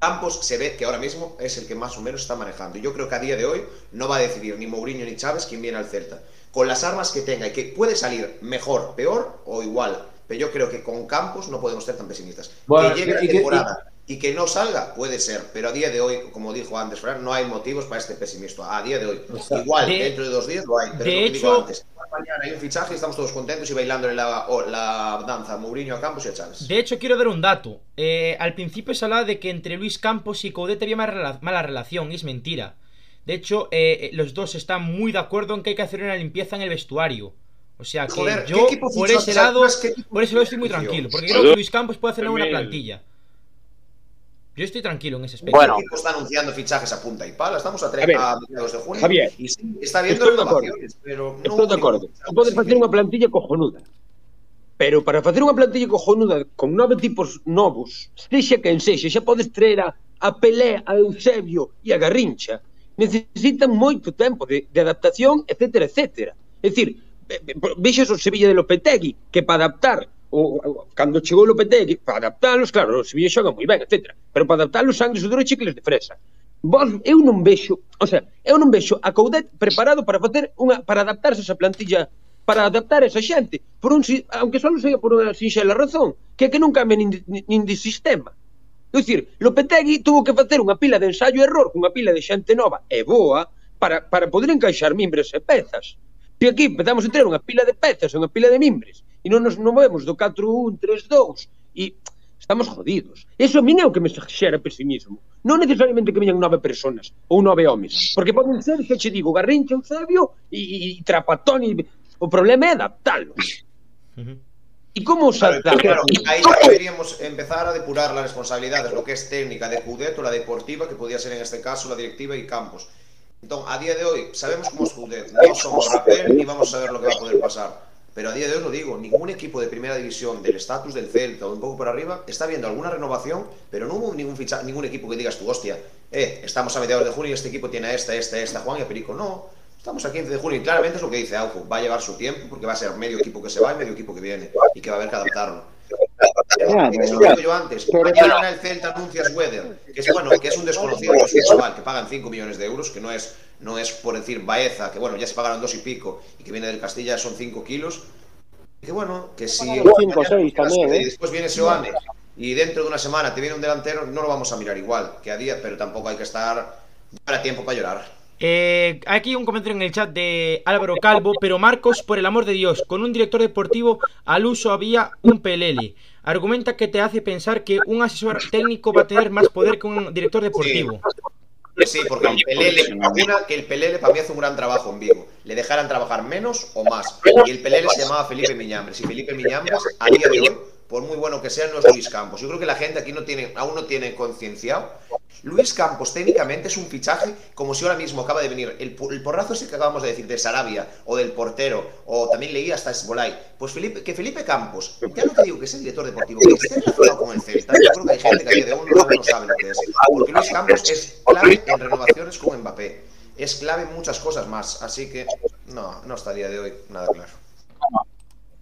Campos se ve que ahora mismo es el que más o menos está manejando. Yo creo que a día de hoy no va a decidir ni Mourinho ni Chávez quién viene al Celta. Con las armas que tenga y que puede salir mejor, peor o igual. Pero yo creo que con Campos no podemos ser tan pesimistas. Bueno, que llegue la y que- temporada y que no salga, puede ser. Pero a día de hoy, como dijo antes Fran, no hay motivos para este pesimismo. A día de hoy. Igual, De- dentro de dos días lo hay. Pero de lo que digo hecho- antes. Mañana hay un fichaje y estamos todos contentos y bailando la, o- la danza Mourinho, a Campos y a Chávez. De hecho, quiero dar un dato. Eh, al principio se hablaba de que entre Luis Campos y Coudet había mala, mala relación, y es mentira. De hecho, eh, los dos están muy de acuerdo en que hay que hacer una limpieza en el vestuario. O sea que Joder, yo equipo por ese lado, por ese lado estoy muy tranquilo, porque creo que Luis Campos puede hacer una buena plantilla. Yo estoy tranquilo en ese aspecto. Bueno, equipo está anunciando fichajes a punta y pala. Estamos a, tres, a, a mediados de junio. Javier, y sí, está viendo estoy renovaciones, pero no. Estoy de acuerdo. Tú puedes hacer una plantilla cojonuda. Pero para facer unha plantilla cojonuda con nove tipos novos, sexa quen sexa, xa podes traer a, a Pelé, a Eusebio e a Garrincha, necesitan moito tempo de, de adaptación, etcétera, etcétera. É dicir, vexas o Sevilla de Lopetegui, que para adaptar o, o, cando chegou Lopetegui, para adaptalos, claro, o Sevilla xoga moi ben, etc. Pero para adaptalos sangue, sudor e chicles de fresa. Vos, eu non vexo, o sea, eu non vexo a Coudet preparado para facer unha para adaptarse a esa plantilla para adaptar esa xente, por un, aunque só non seja por unha sinxela razón, que é que non cambia nin, nin de sistema. É dicir, Lopetegui tuvo que facer unha pila de ensaio error cunha pila de xente nova e boa para, para poder encaixar mimbres e pezas. E aquí empezamos a ter unha pila de pezas, unha pila de mimbres, e non nos movemos do 4-1, 3-2, e estamos jodidos. Eso a mí é o que me xera pesimismo. Non necesariamente que veñan nove personas ou nove homes, porque poden ser, xa che digo, Garrincha, Eusebio e, e Trapatón, e... o problema é adaptalos. E como os adaptamos? Claro, aí xa deberíamos empezar a depurar las responsabilidades, lo que es técnica de Cudeto, la deportiva, que podía ser en este caso la directiva e Campos. Entonces, a día de hoy, sabemos cómo es Coudet, no somos Rapel ni vamos a saber lo que va a poder pasar. Pero a día de hoy lo digo, ningún equipo de primera división del estatus del Celta o un poco por arriba está viendo alguna renovación, pero no hubo ningún ficha, ningún equipo que digas tú, hostia, eh, estamos a mediados de junio y este equipo tiene a esta, esta, esta, Juan y a Perico. No, estamos a 15 de junio y claramente es lo que dice Auco, va a llevar su tiempo porque va a ser medio equipo que se va y medio equipo que viene y que va a haber que adaptarlo. Ya, que yo antes. Mañana el Celta anuncia a Weather, que es bueno, que es un desconocido, que es un chaval que pagan 5 millones de euros, que no es, no es por decir Baeza, que bueno, ya se pagaron dos y pico, y que viene del Castilla son 5 kilos. Que bueno, que si cinco, mañana seis quieras también, que ¿eh? después viene Seoane y dentro de una semana te viene un delantero, no lo vamos a mirar igual que a día, pero tampoco hay que estar para tiempo para llorar. Eh, aquí un comentario en el chat de Álvaro Calvo, pero Marcos, por el amor de Dios, con un director deportivo al uso había un pelele. Argumenta que te hace pensar que un asesor técnico va a tener más poder que un director deportivo. Sí, porque el Pelele, una que el Pelele para mí hace un gran trabajo en Vigo. Le dejaran trabajar menos o más. Y el Pelele se llamaba Felipe Miñambres. Y Felipe Miñambres, a día de hoy, por muy bueno que sea, no es Luis Campos. Yo creo que la gente aquí no tiene, aún no tiene concienciado. Luis Campos técnicamente es un fichaje como si ahora mismo acaba de venir el, el porrazo ese que acabamos de decir de Sarabia o del portero o también leí hasta Esbolay. Pues que Felipe Campos, ya no te digo que es el director deportivo, que esté relacionado con el Celta, yo creo que hay gente que de no sabe lo que es. Porque Luis Campos es clave en renovaciones con Mbappé. Es clave en muchas cosas más. Así que no, no está a día de hoy nada claro.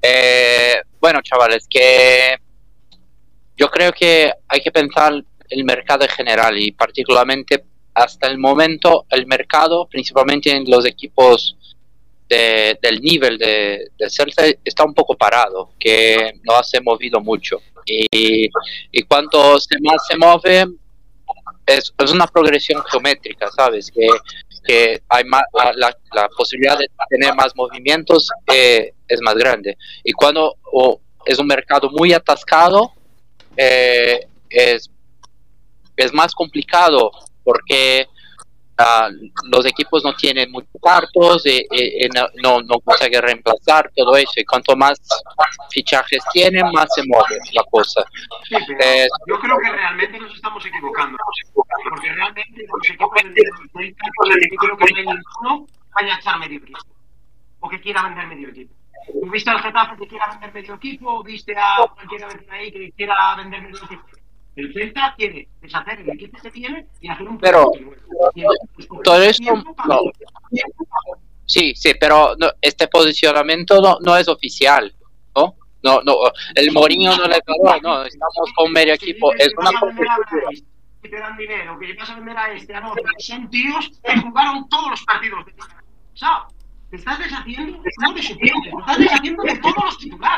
Eh, bueno, chavales, que yo creo que hay que pensar el mercado en general y particularmente hasta el momento el mercado, principalmente en los equipos de- del nivel de, de Celta, está un poco parado, que no se ha movido mucho. Y, y cuanto más se mueve, es, es una progresión geométrica, ¿sabes? Que, que hay más, la, posibilidad de tener más movimientos eh, es más grande. Y cuando o es un mercado muy atascado, eh, es, es más complicado porque ah, los equipos no tienen muchos cuartos y, y- y no, no, consiguen reemplazar todo eso. Y cuanto más fichajes tienen, más se mueve la cosa. Sí, Eh, yo creo que realmente nos estamos equivocando. Porque realmente los equipos del yo creo que no hay ninguno vaya a echar medio equipo. O que quiera vender medio equipo. ¿Tú ¿Viste al Getafe que quiera vender medio equipo? ¿Viste a cualquiera ahí que quiera vender medio equipo? El Celta quiere deshacer el equipo que tiene y hacer un Pero- pues, todo esto, tiempo no. Sí, sí, pero no, este posicionamiento no, no es oficial, ¿no? No, no, el Mourinho no le pagó, no, estamos con medio equipo. Es una que te dan dinero, que vas a vender a este, a otro, son tíos que jugaron todos los partidos de. ¿Sabes? Te estás deshaciendo no de suplentes, te estás deshaciendo de todos los titulares,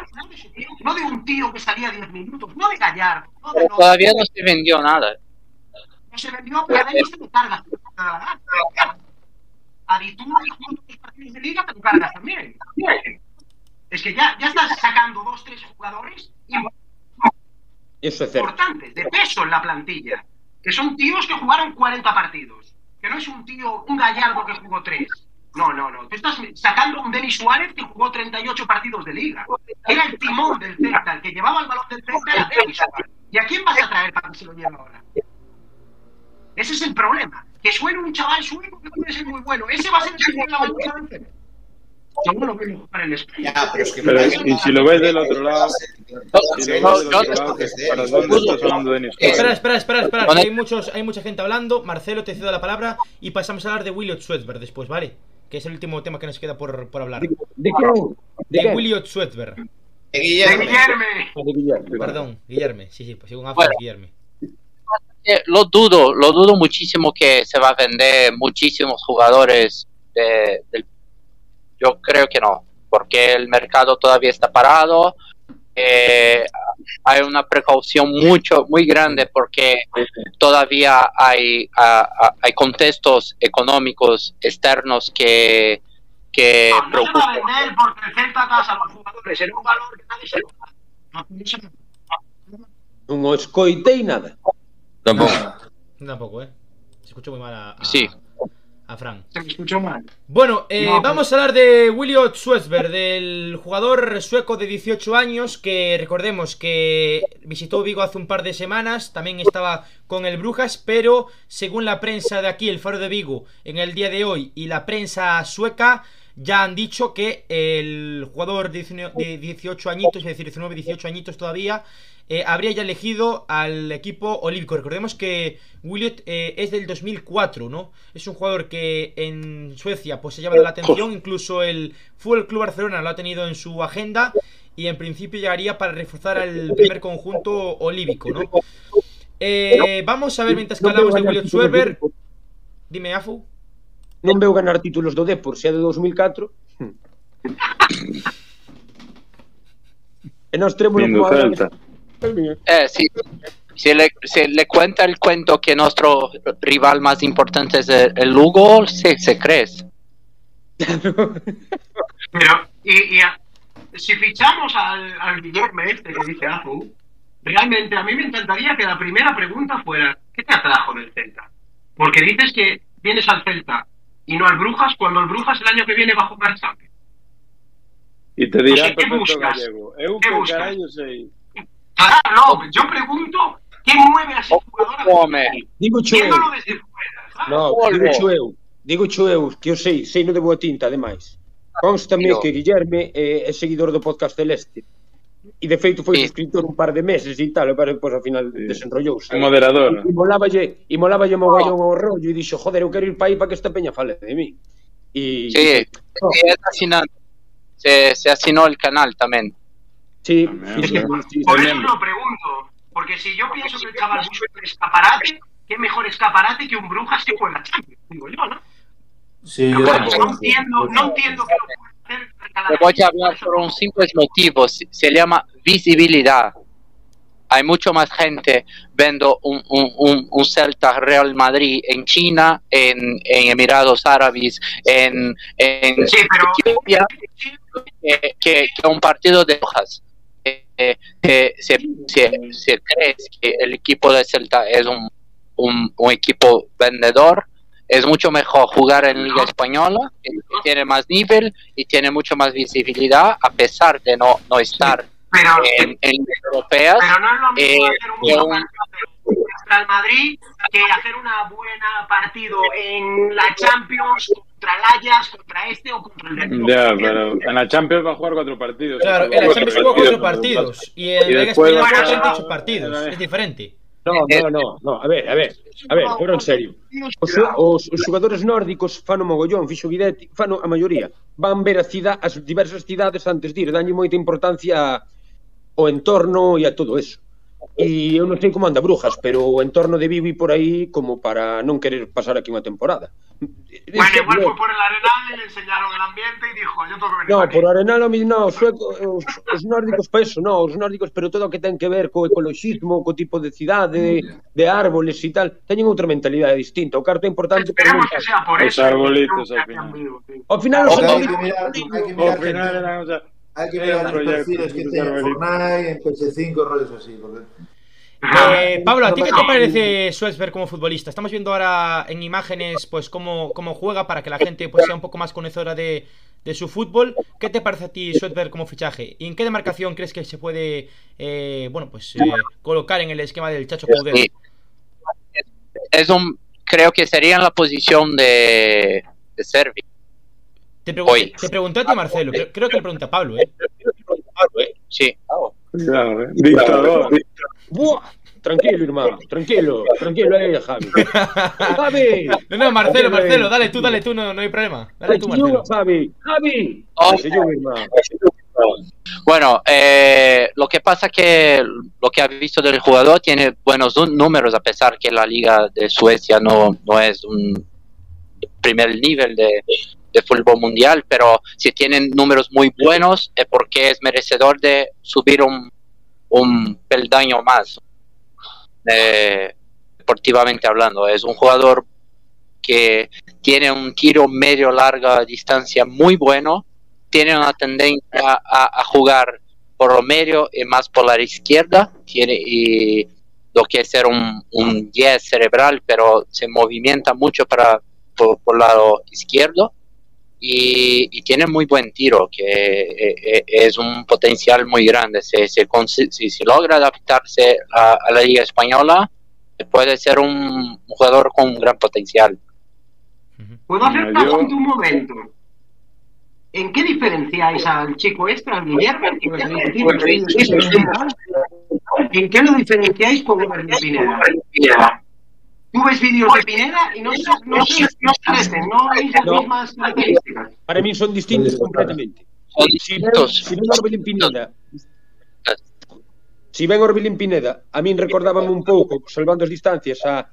no de un tío que salía 10 minutos, no de Gallardo, no de no, Todavía no se vendió nada. no se vendió, pero me cargas. te da la gana. A Dituro y jugando los partidos de liga te lo cargas también. Es que ya, ya estás sacando dos, tres jugadores Eso es importantes, de peso en la plantilla. Que son tíos que jugaron 40 partidos. Que no es un tío, un gallardo que jugó 3. No, no, no. Tú estás sacando a un Denis Suárez que jugó 38 partidos de liga. Era el timón del Celta, el que llevaba el balón del Celta era Denis Suárez. ¿Y a quién vas a traer para que se lo lleve ahora? Ese es el problema. Que suene un chaval sueco que puede ser muy bueno. Ese va a ser el que la balanza del Celta. Lo en España. Ya, pero es que Pero, me- y si lo ves del otro lado, si Sí, lo ves no, del yo- otro lado, que- ¿para dónde está sonando Denis Eh, Espera, Suárez? espera, espera, espera. Hay, muchos, hay mucha gente hablando. Marcelo, te cedo la palabra. Y pasamos a hablar de Williot Swedberg después, ¿vale? Que es el último tema que nos queda por, por hablar. ¿De quién? ¿De De quién? Williot Swedberg. Eh, ¡De Guillermo, Guillerme! De Guillermo. Perdón, Guillermo. Sí, sí, pues según Afro, Bueno. Guillermo. Eh, lo dudo, lo dudo muchísimo que se va a vender muchísimos jugadores de- del... Yo creo que no, porque el mercado todavía está parado. Eh, hay una precaución mucho, muy grande porque todavía hay, a- a- hay contextos económicos externos que, que No, no se va a preocupan. vender porque el Celta tasa a los jugadores en un valor que nadie se lo. No, no escoitei nada. Tampoco. Tampoco, ¿eh? Se escuchó muy mal a, a, Sí. A Fran. Se me escuchó mal. Bueno, eh, No, vamos a hablar de Williot Swesberg, del jugador sueco de 18 años que recordemos que visitó Vigo hace un par de semanas, también estaba con el Brujas, pero según la prensa de aquí, el Faro de Vigo, en el día de hoy y la prensa sueca ya han dicho que el jugador de 19 de 18 añitos, es decir, 19, 18 añitos todavía, eh, habría ya elegido al equipo olímpico. Recordemos que Williot eh, es del 2004, ¿no? Es un jugador que en Suecia pues se llama la atención, incluso el Fútbol Club Barcelona lo ha tenido en su agenda y en principio llegaría para reforzar al primer conjunto olímpico, ¿no? Eh, vamos a ver mientras que hablamos de Williot Schwerber. Dime, Afu. Non veo ganar títulos do Depor, se é de 2004. e nós Vindo Celta. Eh, sí. Si le, si le cuenta el cuento que nuestro rival más importante es el, el Lugo, se, se crees. Pero, y, y a- si fichamos al, al Guillermo este que dice Azu, realmente a mí me encantaría que la primera pregunta fuera, ¿qué te atrajo del Celta? Porque dices que vienes al Celta y no al Brujas, cuando el Brujas el año que viene va a jugar Champions. E te dirá O sea, que perfecto buscas? gallego. Que buscas? Claro, no, yo pregunto ¿qué mueve a oh, ese jugador? Ah, Home. Digo Chueu. desde fuera. No, Volve. digo Chueu. Digo Chueu, que eu sei, sei no de boa tinta, ademais. Constame no. que Guillerme eh, é seguidor do podcast Celeste. E de feito foi sí. suscriptor un par de meses e tal, pero depois ao final sí. desenrollouse. É moderador. E moláballe, e moláballe mo oh. gallón ao rollo e dixo, joder, eu quero ir para aí para que esta peña fale de mí. E Sí, oh". e é fascinante. Se, se asinou el canal tamén. Sí, Por eso lo pregunto. Porque si yo pienso que el chaval busca un escaparate, qué mejor escaparate que un Brujas que juega Champions, digo yo, ¿no? Sí, yo Bueno, tampoco. no entiendo, no entiendo que lo pueda hacer Te voy a hablar por un simple motivo. Se, llama visibilidad. Hay mucho más gente viendo un, un, un, un Celta Real Madrid en China, en, en Emiratos Árabes, en, en Sí, pero Etiopía, que, que- que un partido de hojas. Eh, se, se- se cree que el equipo de Celta es un, un, un equipo vendedor, es mucho mejor jugar en Liga Española, que tiene más nivel y tiene mucho más visibilidad, a pesar de no, no estar pero, en, en europeas. pero no es lo mismo eh, hacer un un- el Madrid que hacer una buena partido en la Champions contra el Ajax, contra este o contra el Real Ya, pero en la Champions va a jugar cuatro partidos. Claro, en la Champions jugó cuatro partidos. Y en la a jugó ocho partidos. Es diferente. No, no, eh, no, no, a ver, a ver, a ver, pero en serio. Os, os, os xogadores nórdicos fan o mogollón, fixo Guidetti, fan a maioría. Van ver a cidade, as diversas cidades antes de ir, danlle moita importancia ao entorno e a todo eso. E eu non sei como anda Brujas, pero o entorno de Vivi por aí como para non querer pasar aquí unha temporada. Bueno, igual foi por el Arenal e le enseñaron el ambiente e dijo, yo tengo que venir No, aquí. por Arenal o no, os, sueco, os, os nórdicos pa eso, no, os nórdicos, pero todo o que ten que ver co ecologismo, co tipo de cidade, de árboles e tal, teñen outra mentalidade distinta. O carto é importante Esperemos que sea por eso. Os arbolitos, ao final. Ao final, os arbolitos, ao final, hay que un los perfiles que arbolito. Fortnite, en PS5, rollos así. Porque... Eh, Pablo, ¿a ti qué te parece Suezberg como futbolista? Estamos viendo ahora en imágenes pues cómo, cómo juega para que la gente pues sea un poco más conocedora de, de su fútbol. ¿Qué te parece a ti Suezberg como fichaje? ¿Y en qué demarcación crees que se puede eh, bueno pues eh, colocar en el esquema del Chacho Coudet? Sí. Es un, creo que sería en la posición de, de Servi. Te, pregun- Hoy. te pregunté a ti Marcelo, creo, creo que le pregunta a Pablo, ¿eh? Sí. Cuidado, eh. Dictador. Buah, tranquilo, irmán, tranquilo, tranquilo aí, Javi. Javi. No, no, Marcelo, Marcelo, eh. dale tú, dale tú, no, no hay problema. Dale tú, Marcelo. Javi. Javi. Oh. Bueno, eh, lo que pasa que lo que ha visto del jugador tiene buenos números a pesar que la liga de Suecia no, no es un primer nivel de, de fútbol mundial, pero si tienen números muy buenos es porque es merecedor de subir un, un peldaño más, eh, deportivamente hablando. Es un jugador que tiene un tiro medio larga distancia muy bueno, tiene una tendencia a, jugar por lo medio y más por la izquierda, tiene y lo que es ser un, un 10 cerebral, pero se movimienta mucho para por, por lado izquierdo y, y tiene muy buen tiro, que eh, eh, es un potencial muy grande. Se, se consi- si, si logra adaptarse a, a la liga española, puede ser un, un jugador con un gran potencial. ¿Puedo hacer yo- un momento? ¿En qué diferenciáis al chico este, al Guillermo? ven y tal? ¿En qué lo diferenciáis con de Pineda? Tú ves vídeos de Pineda y no, no, no, no parecen, no hay las mismas características. Para mí son distintos completamente. Son distintos. Si, ven Orbelín Pineda, si ven Orbelín Pineda, a min recordábame un pouco, salvando as distancias, a,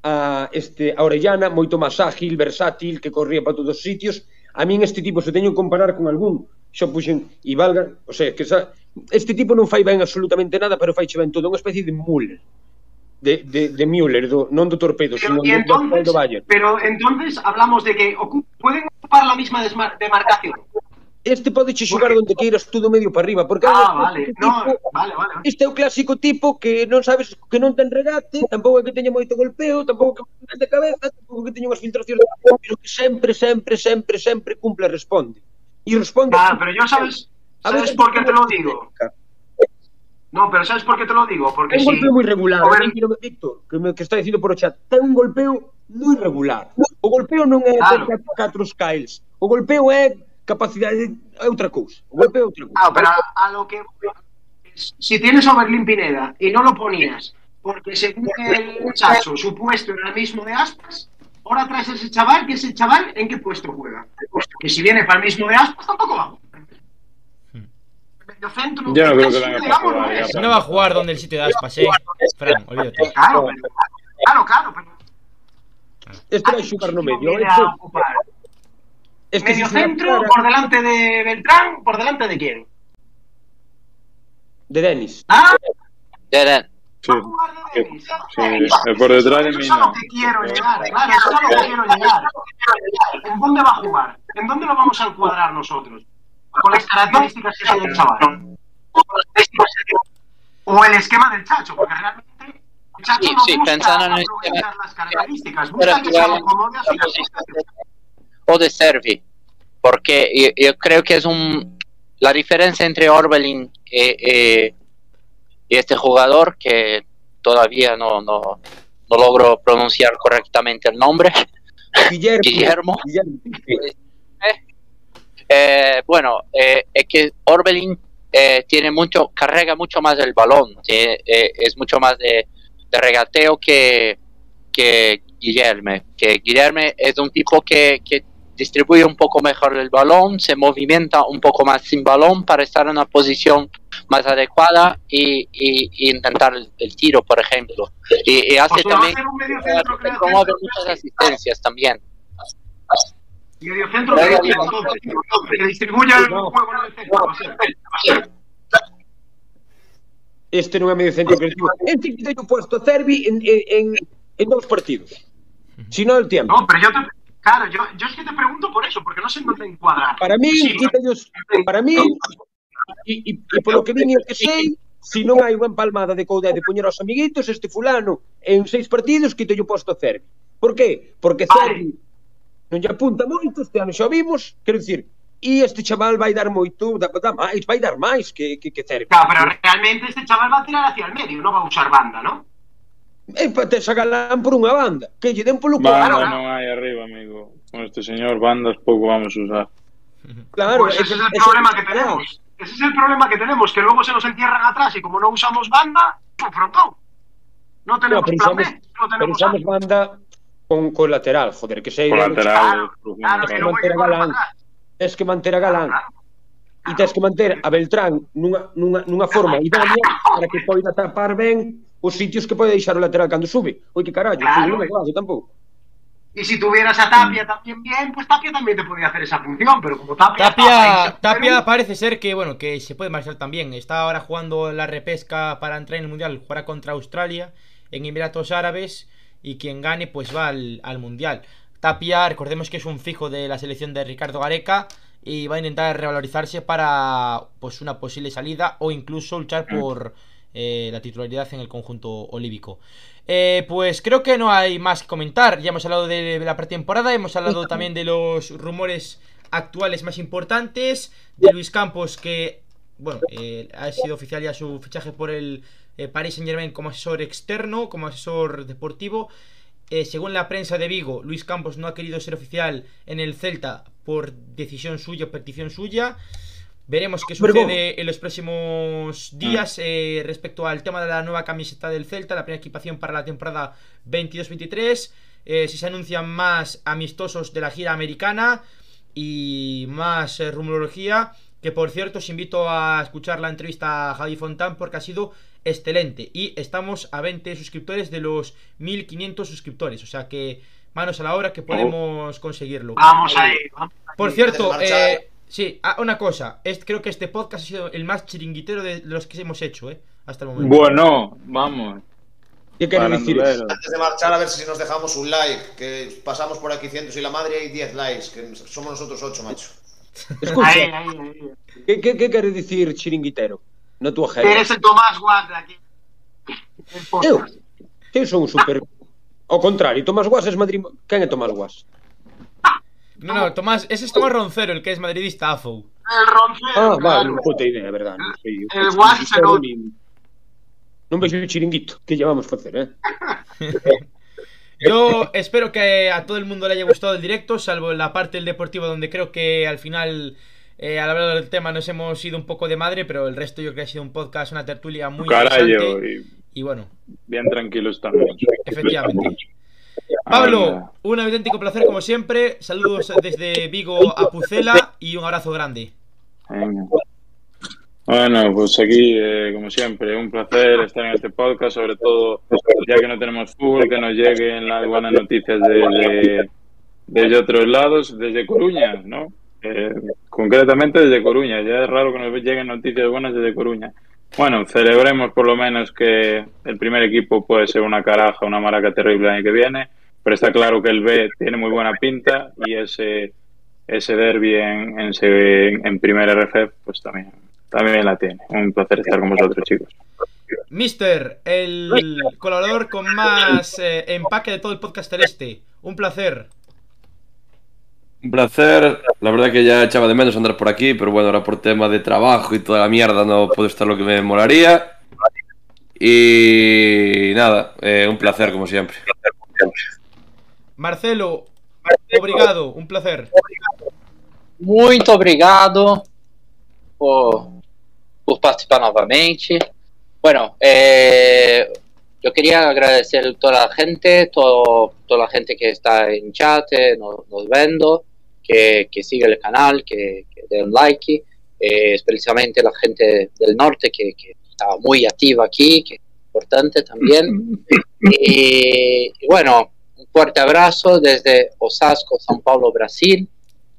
a, este, a Orellana, moito máis ágil, versátil, que corría para todos os sitios. A min este tipo, se teño que comparar con algún, xa puxen e valga, o sea, que sa, este tipo non fai ben absolutamente nada, pero fai ben todo, unha especie de mule de, de, de Müller, do, non do Torpedo, pero, sino entonces, do, do Bayern. Pero entonces hablamos de que ocup pueden ocupar la misma demarcación. Este pode che xogar onde queiras tú do medio para arriba, porque Ah, vale, tipo, no, vale, vale. Este é o clásico tipo que non sabes que non ten regate, tampouco é que teña moito golpeo, tampouco que ten de cabeza, tampouco que teña unhas filtracións, pero que sempre, sempre, sempre, sempre cumple responde. E responde. Ah, pero yo sabes, sabes veces, por que te lo digo? Técnica. No, pero ¿sabes por qué te lo digo? Porque un si... golpeo moi regular, eh, Víctor, Víctor, que, me, que está dicindo por o chat, ten un golpeo moi regular. O golpeo non é Claro. claro. 4 skiles. O golpeo é capacidade é outra cousa. O golpeo é outra cousa. Ah, pero a, a lo que... Si tienes a Oberlin Pineda y no lo ponías, porque según el muchacho, su puesto era el mismo de Aspas, ahora traes a ese chaval, que ese chaval, ¿en qué puesto juega? Que si viene para el mismo de Aspas, tampoco va. Medio centro, Yo no creo que venga para jugar, no es. ya. No va a jugar donde el sitio de Aspas, eh. Fran, olvídate. Claro, pero- claro, claro, pero Este xogar no medio. ocupar. este medio si centro, por delante de Beltrán, por delante de quién? de Denis. Ah, Sí, de Denis. sí, eh, por detrás de Eso mí es no. lo que quiero llegar, claro, eso es que quiero llegar. ¿En dónde va a jugar? ¿En dónde lo vamos a encuadrar nosotros? Con las características que tiene el chaval. O el esquema del Chacho, porque realmente el Chacho Sí, no sí, busca pensando en esquema- las características, busca que sean cómodas y las o de Servi, porque yo, yo creo que es un la diferencia entre Orbelin y, y- y este jugador que todavía no, no, no logro pronunciar correctamente el nombre, Guillermo. Guillermo. Guillermo. Eh, bueno, eh, es que Orbelin eh, tiene mucho, carga mucho más el balón, eh, es mucho más de, de regateo que, que Guillermo. Que Guillermo es un tipo que, que distribuye un poco mejor el balón, se movimenta un poco más sin balón para estar en una posición más adecuada y, y- y intentar el, el tiro, por ejemplo. Y, y hace a también promueve muchas asistencias también. Medio centro que, entonces, que distribuya el juego en el centro. Este non é medio centro creativo. Este que teño puesto a Cervi en, en, en, dos partidos. Si no el tiempo. No, pero yo te. Claro, yo, yo es que te pregunto por eso, porque no sé en dónde encuadrar. Para mí, Sí, quítallos, para mí, e, e, e polo que vin e que sei, se non hai unha empalmada de couda de poñer aos amiguitos, este fulano en seis partidos quito yo posto a Cervi. Por qué? Porque Vale. Cervi non lle apunta moito, este ano xa vimos, quero dicir, e este chaval vai dar moito, da, da máis, vai dar máis que, que, que cerca. Claro, pero realmente este chaval va a tirar hacia el medio, non va a usar banda, non? Eh, e te sacarán por unha banda, que lle den polo Banda claro, non hai arriba, amigo. Con este señor bandas pouco vamos a usar. Claro, pues ese, ese es el ese, problema ese, que tenemos. Ese es el problema que tenemos, que luego se nos entierran atrás y como no usamos banda, pues frontón. No tenemos no, pero plan B, no tenemos pero usamos banda con, con lateral, joder, que sei Con de- lateral, Claro, claro, que Manter a Galán. Tens que manter a Galán e tens que manter a Beltrán nunha, nunha, nunha forma idónea para que poida tapar ben os sitios que pode deixar o lateral cando sube. Oi, que carallo, Claro. non é claro tampouco. Y si tuvieras a Tapia también bien, pues Tapia también te podría hacer esa función, pero como Tapia... Tapia, parece ser que, bueno, que se puede marchar también. Está ahora jugando la repesca para entrar en el Mundial. Jugará contra Australia en Emiratos Árabes y quien gane pues va al, al Mundial. Tapia, recordemos que es un fijo de la selección de Ricardo Gareca y va a intentar revalorizarse para pues una posible salida o incluso luchar por eh, la titularidad en el conjunto olívico. Eh, pues creo que no hay más que comentar. Ya hemos hablado de la pretemporada, hemos hablado también de los rumores actuales más importantes. De Luis Campos, que bueno, eh, ha sido oficial ya su fichaje por el eh, Paris Saint Germain como asesor externo, como asesor deportivo. Eh, según la prensa de Vigo, Luis Campos no ha querido ser oficial en el Celta por decisión suya petición suya. Veremos qué sucede en los próximos días eh, respecto al tema de la nueva camiseta del Celta, la primera equipación para la temporada 22-23. Eh, si se anuncian más amistosos de la gira americana y más rumorología. Que por cierto, os invito a escuchar la entrevista a Javi Fontán porque ha sido excelente. Y estamos a 20 suscriptores de los 1500 suscriptores. O sea que manos a la obra que podemos conseguirlo. Vamos ahí, vamos ahí. Por cierto, eh, sí, ah, una cosa. Es, creo que este podcast ha sido el más chiringuitero de los que hemos hecho, ¿eh? Hasta el momento. Bueno, vamos. Dicir? Farandulero. Antes de marchar, a ver si nos dejamos un like, que pasamos por aquí cientos y la madre hay 10 likes, que somos nosotros 8, macho. Escucha, que, que, que quere dicir chiringuitero? Na túa jeira. Eres el Tomás Watt de aquí. Eu, eu son un super... Ao contrario, Tomás Guas es Madrid... Quen é Tomás Guas? No, no, Tomás, ese es Tomás Roncero, el que es madridista AFO. El Roncero, Ah, vale, claro. puta idea, sei. El Guas se non. Non vexo o chiringuito que llevamos facer, eh? Yo espero que a todo el mundo le haya gustado el directo, salvo la parte del deportivo donde creo que al final, eh, al hablar del tema, nos hemos ido un poco de madre, pero el resto yo creo que ha sido un podcast, una tertulia muy interesante. y Y bueno, bien tranquilos también. efectivamente. Pablo, un auténtico placer como siempre. Saludos desde Vigo a Pucela y un abrazo grande. Venga. Bueno, pues aquí, eh, como siempre, un placer estar en este podcast, sobre todo ya que no tenemos fútbol, que nos lleguen las buenas noticias de, de- desde otros lados, desde Coruña, ¿no? Eh, concretamente desde Coruña, ya es raro que nos lleguen noticias buenas desde Coruña. Bueno, celebremos por lo menos que el primer equipo puede ser una caraja, una maraca terrible el año que viene, pero está claro que el B tiene muy buena pinta y ese, ese derby en, en, se- en primera RF, pues también, también la tiene. Un placer estar con vosotros, chicos. Mister, el colaborador con más eh, empaque de todo el podcast celeste. Un placer. Un placer. La verdad que ya echaba de menos andar por aquí, pero bueno, ahora por tema de trabajo y toda la mierda no puedo estar lo que me molaría. Y nada, eh, un placer como siempre. Marcelo, obrigado, un placer. Muito obrigado por, por participar novamente. Bueno, eh, yo quería agradecer a toda la gente, todo, toda la gente que está en chat, eh, nos, nos viendo, que, que sigue el canal, que, que den like, eh, especialmente la gente del norte que, que estaba muy activa aquí, que es importante también. y, y bueno, un fuerte abrazo desde Osasco, São Paulo, Brasil.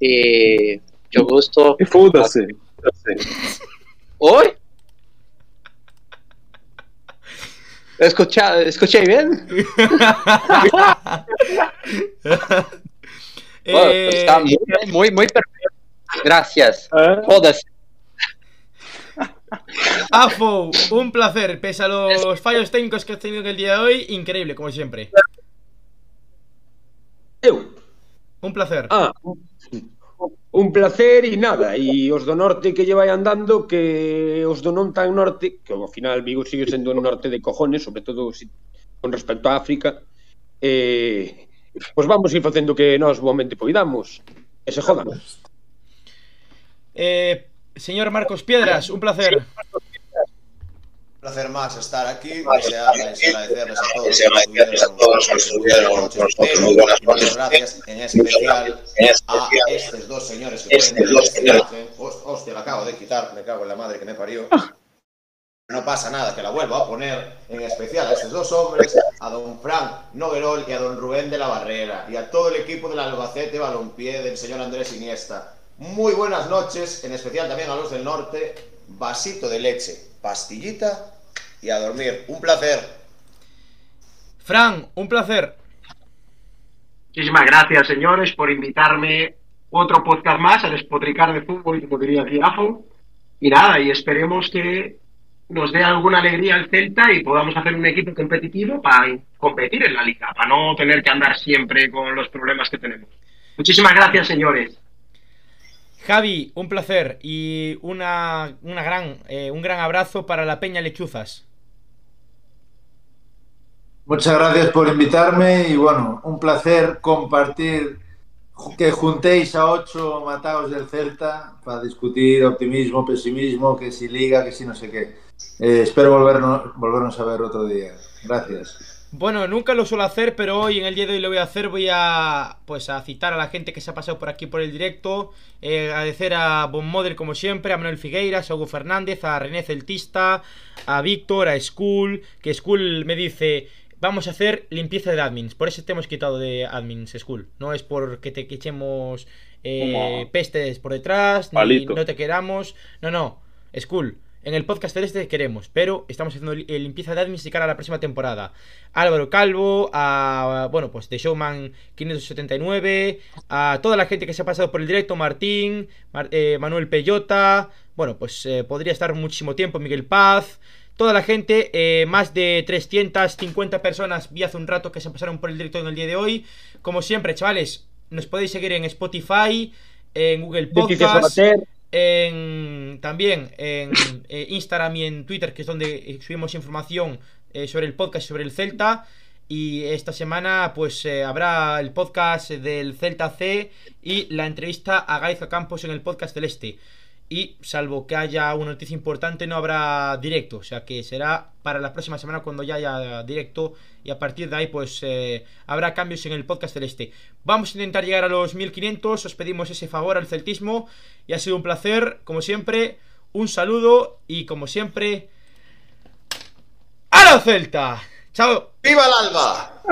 Y mucho gusto. Y fúdase. ¿Hoy? Escucha, ¿Escuché bien? Bueno, Eh, está muy, muy, muy perfecto. Gracias. ¿Eh? Jódase. Afo, un placer. Pese a los fallos técnicos que has tenido en el día de hoy, increíble, como siempre. Un placer. Ah, un placer e nada, e os do norte que lle vai andando que os do non tan norte, que ao final Vigo sigue sendo un norte de cojones, sobre todo si, con respecto a África, eh, pois vamos ir facendo que nós boamente poidamos e se jodan. Eh, señor Marcos Piedras, un placer. Sí, Marcos. Placer más estar aquí. Desearles y agradecerles a todos los que estuvieron con nosotros. Muy buenas noches. Gracias en especial a estos dos señores que esta imagen. Host- Hostia, la acabo de quitar. Me cago en la madre que me parió. No pasa nada, que la vuelvo a poner en especial a estos dos hombres, a don Frank Noguerol y a don Rubén de la Barrera, y a todo el equipo del Albacete Balompié del señor Andrés Iniesta. Muy buenas noches, en especial también a los del norte. Vasito de leche, pastillita y a dormir. Un placer. Fran, un placer. Muchísimas gracias, señores, por invitarme otro podcast más a despotricar de fútbol, como diría aquí Afo. Y nada, y esperemos que nos dé alguna alegría el Celta y podamos hacer un equipo competitivo para competir en la liga, para no tener que andar siempre con los problemas que tenemos. Muchísimas gracias, señores. Javi, un placer y una, una gran, eh, un gran abrazo para la Peña Lechuzas. Muchas gracias por invitarme y bueno, un placer compartir que juntéis a ocho matados del Celta para discutir optimismo, pesimismo, que si liga, que si no sé qué. Eh, espero volvernos, volvernos a ver otro día. Gracias. Bueno, nunca lo suelo hacer, pero hoy en el día de hoy lo voy a hacer. Voy a pues a citar a la gente que se ha pasado por aquí por el directo. Eh, agradecer a Bon Model como siempre, a Manuel Figueiras, a Hugo Fernández, a René Celtista, a Víctor, a Skull. Que Skull me dice, vamos a hacer limpieza de admins. Por eso te hemos quitado de admins, Skull. No es porque te echemos eh, pestes por detrás, ni no te queramos. No, no. Skull, en el podcast celeste te queremos, pero estamos haciendo eh, limpieza de admins de cara a la próxima temporada. Álvaro Calvo, a, bueno, pues de Showman 579, a toda la gente que se ha pasado por el directo, Martín, Mar- eh, Manuel Peyota, bueno, pues eh, podría estar muchísimo tiempo, Miguel Paz, toda la gente, eh, más de 350 personas vi hace un rato que se pasaron por el directo en el día de hoy. Como siempre, chavales, nos podéis seguir en Spotify, en Google Podcast, en, también en eh, Instagram y en Twitter, que es donde eh, subimos información eh, sobre el podcast y sobre el Celta. Y esta semana pues habrá el podcast del Celta C y la entrevista a Gaiza Campos en el podcast del Este. Y salvo que haya una noticia importante no habrá directo, o sea que será para la próxima semana cuando ya haya directo y a partir de ahí pues eh, habrá cambios en el podcast del Este. Vamos a intentar llegar a los 1500, os pedimos ese favor al celtismo y ha sido un placer, como siempre, un saludo y como siempre... ¡A la Celta! ¡Chao! ¡Viva el Alba!